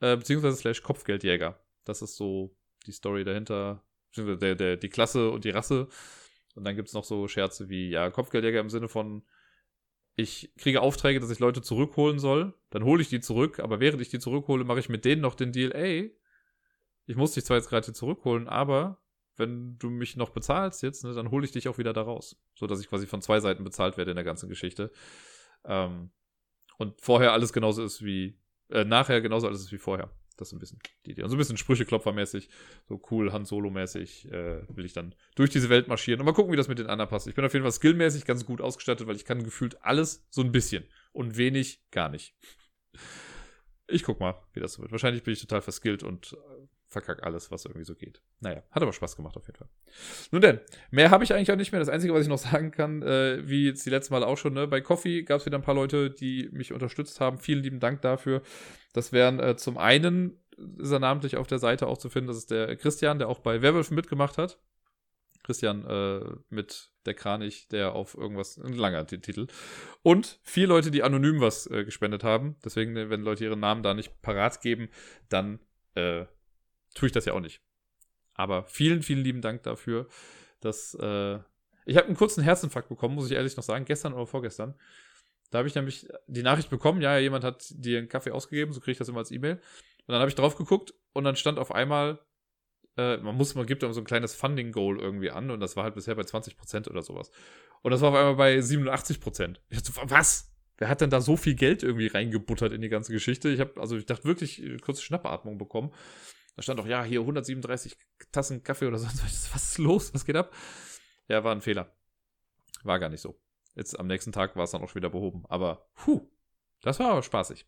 äh, beziehungsweise slash Kopfgeldjäger. Das ist so die Story dahinter, beziehungsweise der, der, die Klasse und die Rasse. Und dann gibt es noch so Scherze wie, ja, Kopfgeldjäger im Sinne von, ich kriege Aufträge, dass ich Leute zurückholen soll. Dann hole ich die zurück, aber während ich die zurückhole, mache ich mit denen noch den Deal, ey, ich muss dich zwar jetzt gerade zurückholen, aber wenn du mich noch bezahlst jetzt, ne, dann hole ich dich auch wieder da raus. So dass ich quasi von zwei Seiten bezahlt werde in der ganzen Geschichte. Ähm, und vorher alles genauso ist wie, äh, nachher genauso alles ist wie vorher. Das ist ein bisschen die Idee. Und so ein bisschen Sprücheklopfermäßig, so cool Han Solo-mäßig äh, will ich dann durch diese Welt marschieren und mal gucken, wie das mit den anderen passt. Ich bin auf jeden Fall skillmäßig ganz gut ausgestattet, weil ich kann gefühlt alles so ein bisschen und wenig gar nicht. Ich guck mal, wie das so wird. Wahrscheinlich bin ich total verskillt und äh, verkack alles, was irgendwie so geht. Naja, hat aber Spaß gemacht auf jeden Fall. Nun denn, mehr habe ich eigentlich auch nicht mehr. Das Einzige, was ich noch *laughs* sagen kann, äh, wie jetzt die letzte Mal auch schon, ne, bei Coffee gab es wieder ein paar Leute, die mich unterstützt haben. Vielen lieben Dank dafür. Das wären äh, zum einen, ist er namentlich auf der Seite auch zu finden, das ist der Christian, der auch bei Werwölfen mitgemacht hat. Christian äh, mit der Kranich, der auf irgendwas, ein langer Titel. Und vier Leute, die anonym was äh, gespendet haben. Deswegen, wenn Leute ihren Namen da nicht parat geben, dann äh, tue ich das ja auch nicht. Aber vielen, vielen lieben Dank dafür, dass äh, ich habe einen kurzen Herzinfarkt bekommen, muss ich ehrlich noch sagen, gestern oder vorgestern. Da habe ich nämlich die Nachricht bekommen, ja, jemand hat dir einen Kaffee ausgegeben, so kriege ich das immer als E-Mail. Und dann habe ich drauf geguckt und dann stand auf einmal, äh, man muss, man gibt so ein kleines Funding-Goal irgendwie an und das war halt bisher bei 20% oder sowas. Und das war auf einmal bei 87%. Ich dachte, was? Wer hat denn da so viel Geld irgendwie reingebuttert in die ganze Geschichte? Ich habe, also ich dachte wirklich, kurze Schnappatmung bekommen. Da stand doch, ja, hier 137 Tassen Kaffee oder sonst *laughs* was. Was ist los? Was geht ab? Ja, war ein Fehler. War gar nicht so. Jetzt am nächsten Tag war es dann auch schon wieder behoben. Aber, puh, das war aber spaßig.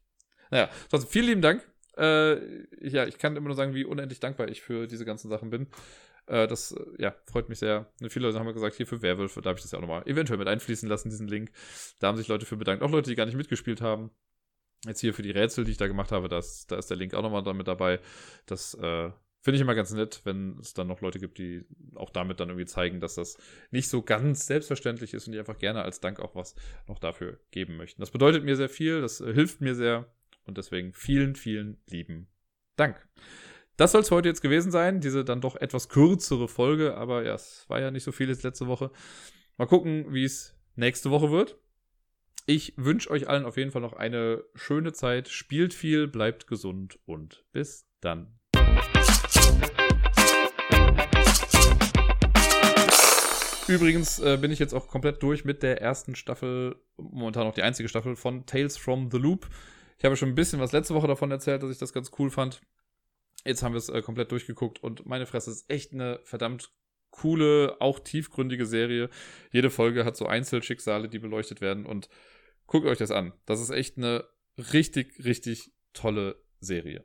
Naja, trotzdem, vielen lieben Dank. Äh, ja, ich kann immer nur sagen, wie unendlich dankbar ich für diese ganzen Sachen bin. Äh, das, äh, ja, freut mich sehr. Viele Leute haben gesagt, hier für Werwölfe, da habe ich das ja auch nochmal eventuell mit einfließen lassen, diesen Link. Da haben sich Leute für bedankt. Auch Leute, die gar nicht mitgespielt haben. Jetzt hier für die Rätsel, die ich da gemacht habe, das, da ist der Link auch nochmal damit dabei. Das äh, finde ich immer ganz nett, wenn es dann noch Leute gibt, die auch damit dann irgendwie zeigen, dass das nicht so ganz selbstverständlich ist und die einfach gerne als Dank auch was noch dafür geben möchten. Das bedeutet mir sehr viel, das äh, hilft mir sehr und deswegen vielen, vielen lieben Dank. Das soll es heute jetzt gewesen sein, diese dann doch etwas kürzere Folge, aber ja, es war ja nicht so viel jetzt letzte Woche. Mal gucken, wie es nächste Woche wird. Ich wünsche euch allen auf jeden Fall noch eine schöne Zeit. Spielt viel, bleibt gesund und bis dann. Übrigens äh, bin ich jetzt auch komplett durch mit der ersten Staffel, momentan auch die einzige Staffel von Tales from the Loop. Ich habe schon ein bisschen was letzte Woche davon erzählt, dass ich das ganz cool fand. Jetzt haben wir es äh, komplett durchgeguckt und meine Fresse ist echt eine verdammt coole, auch tiefgründige Serie. Jede Folge hat so Einzelschicksale, die beleuchtet werden und Guckt euch das an. Das ist echt eine richtig, richtig tolle Serie.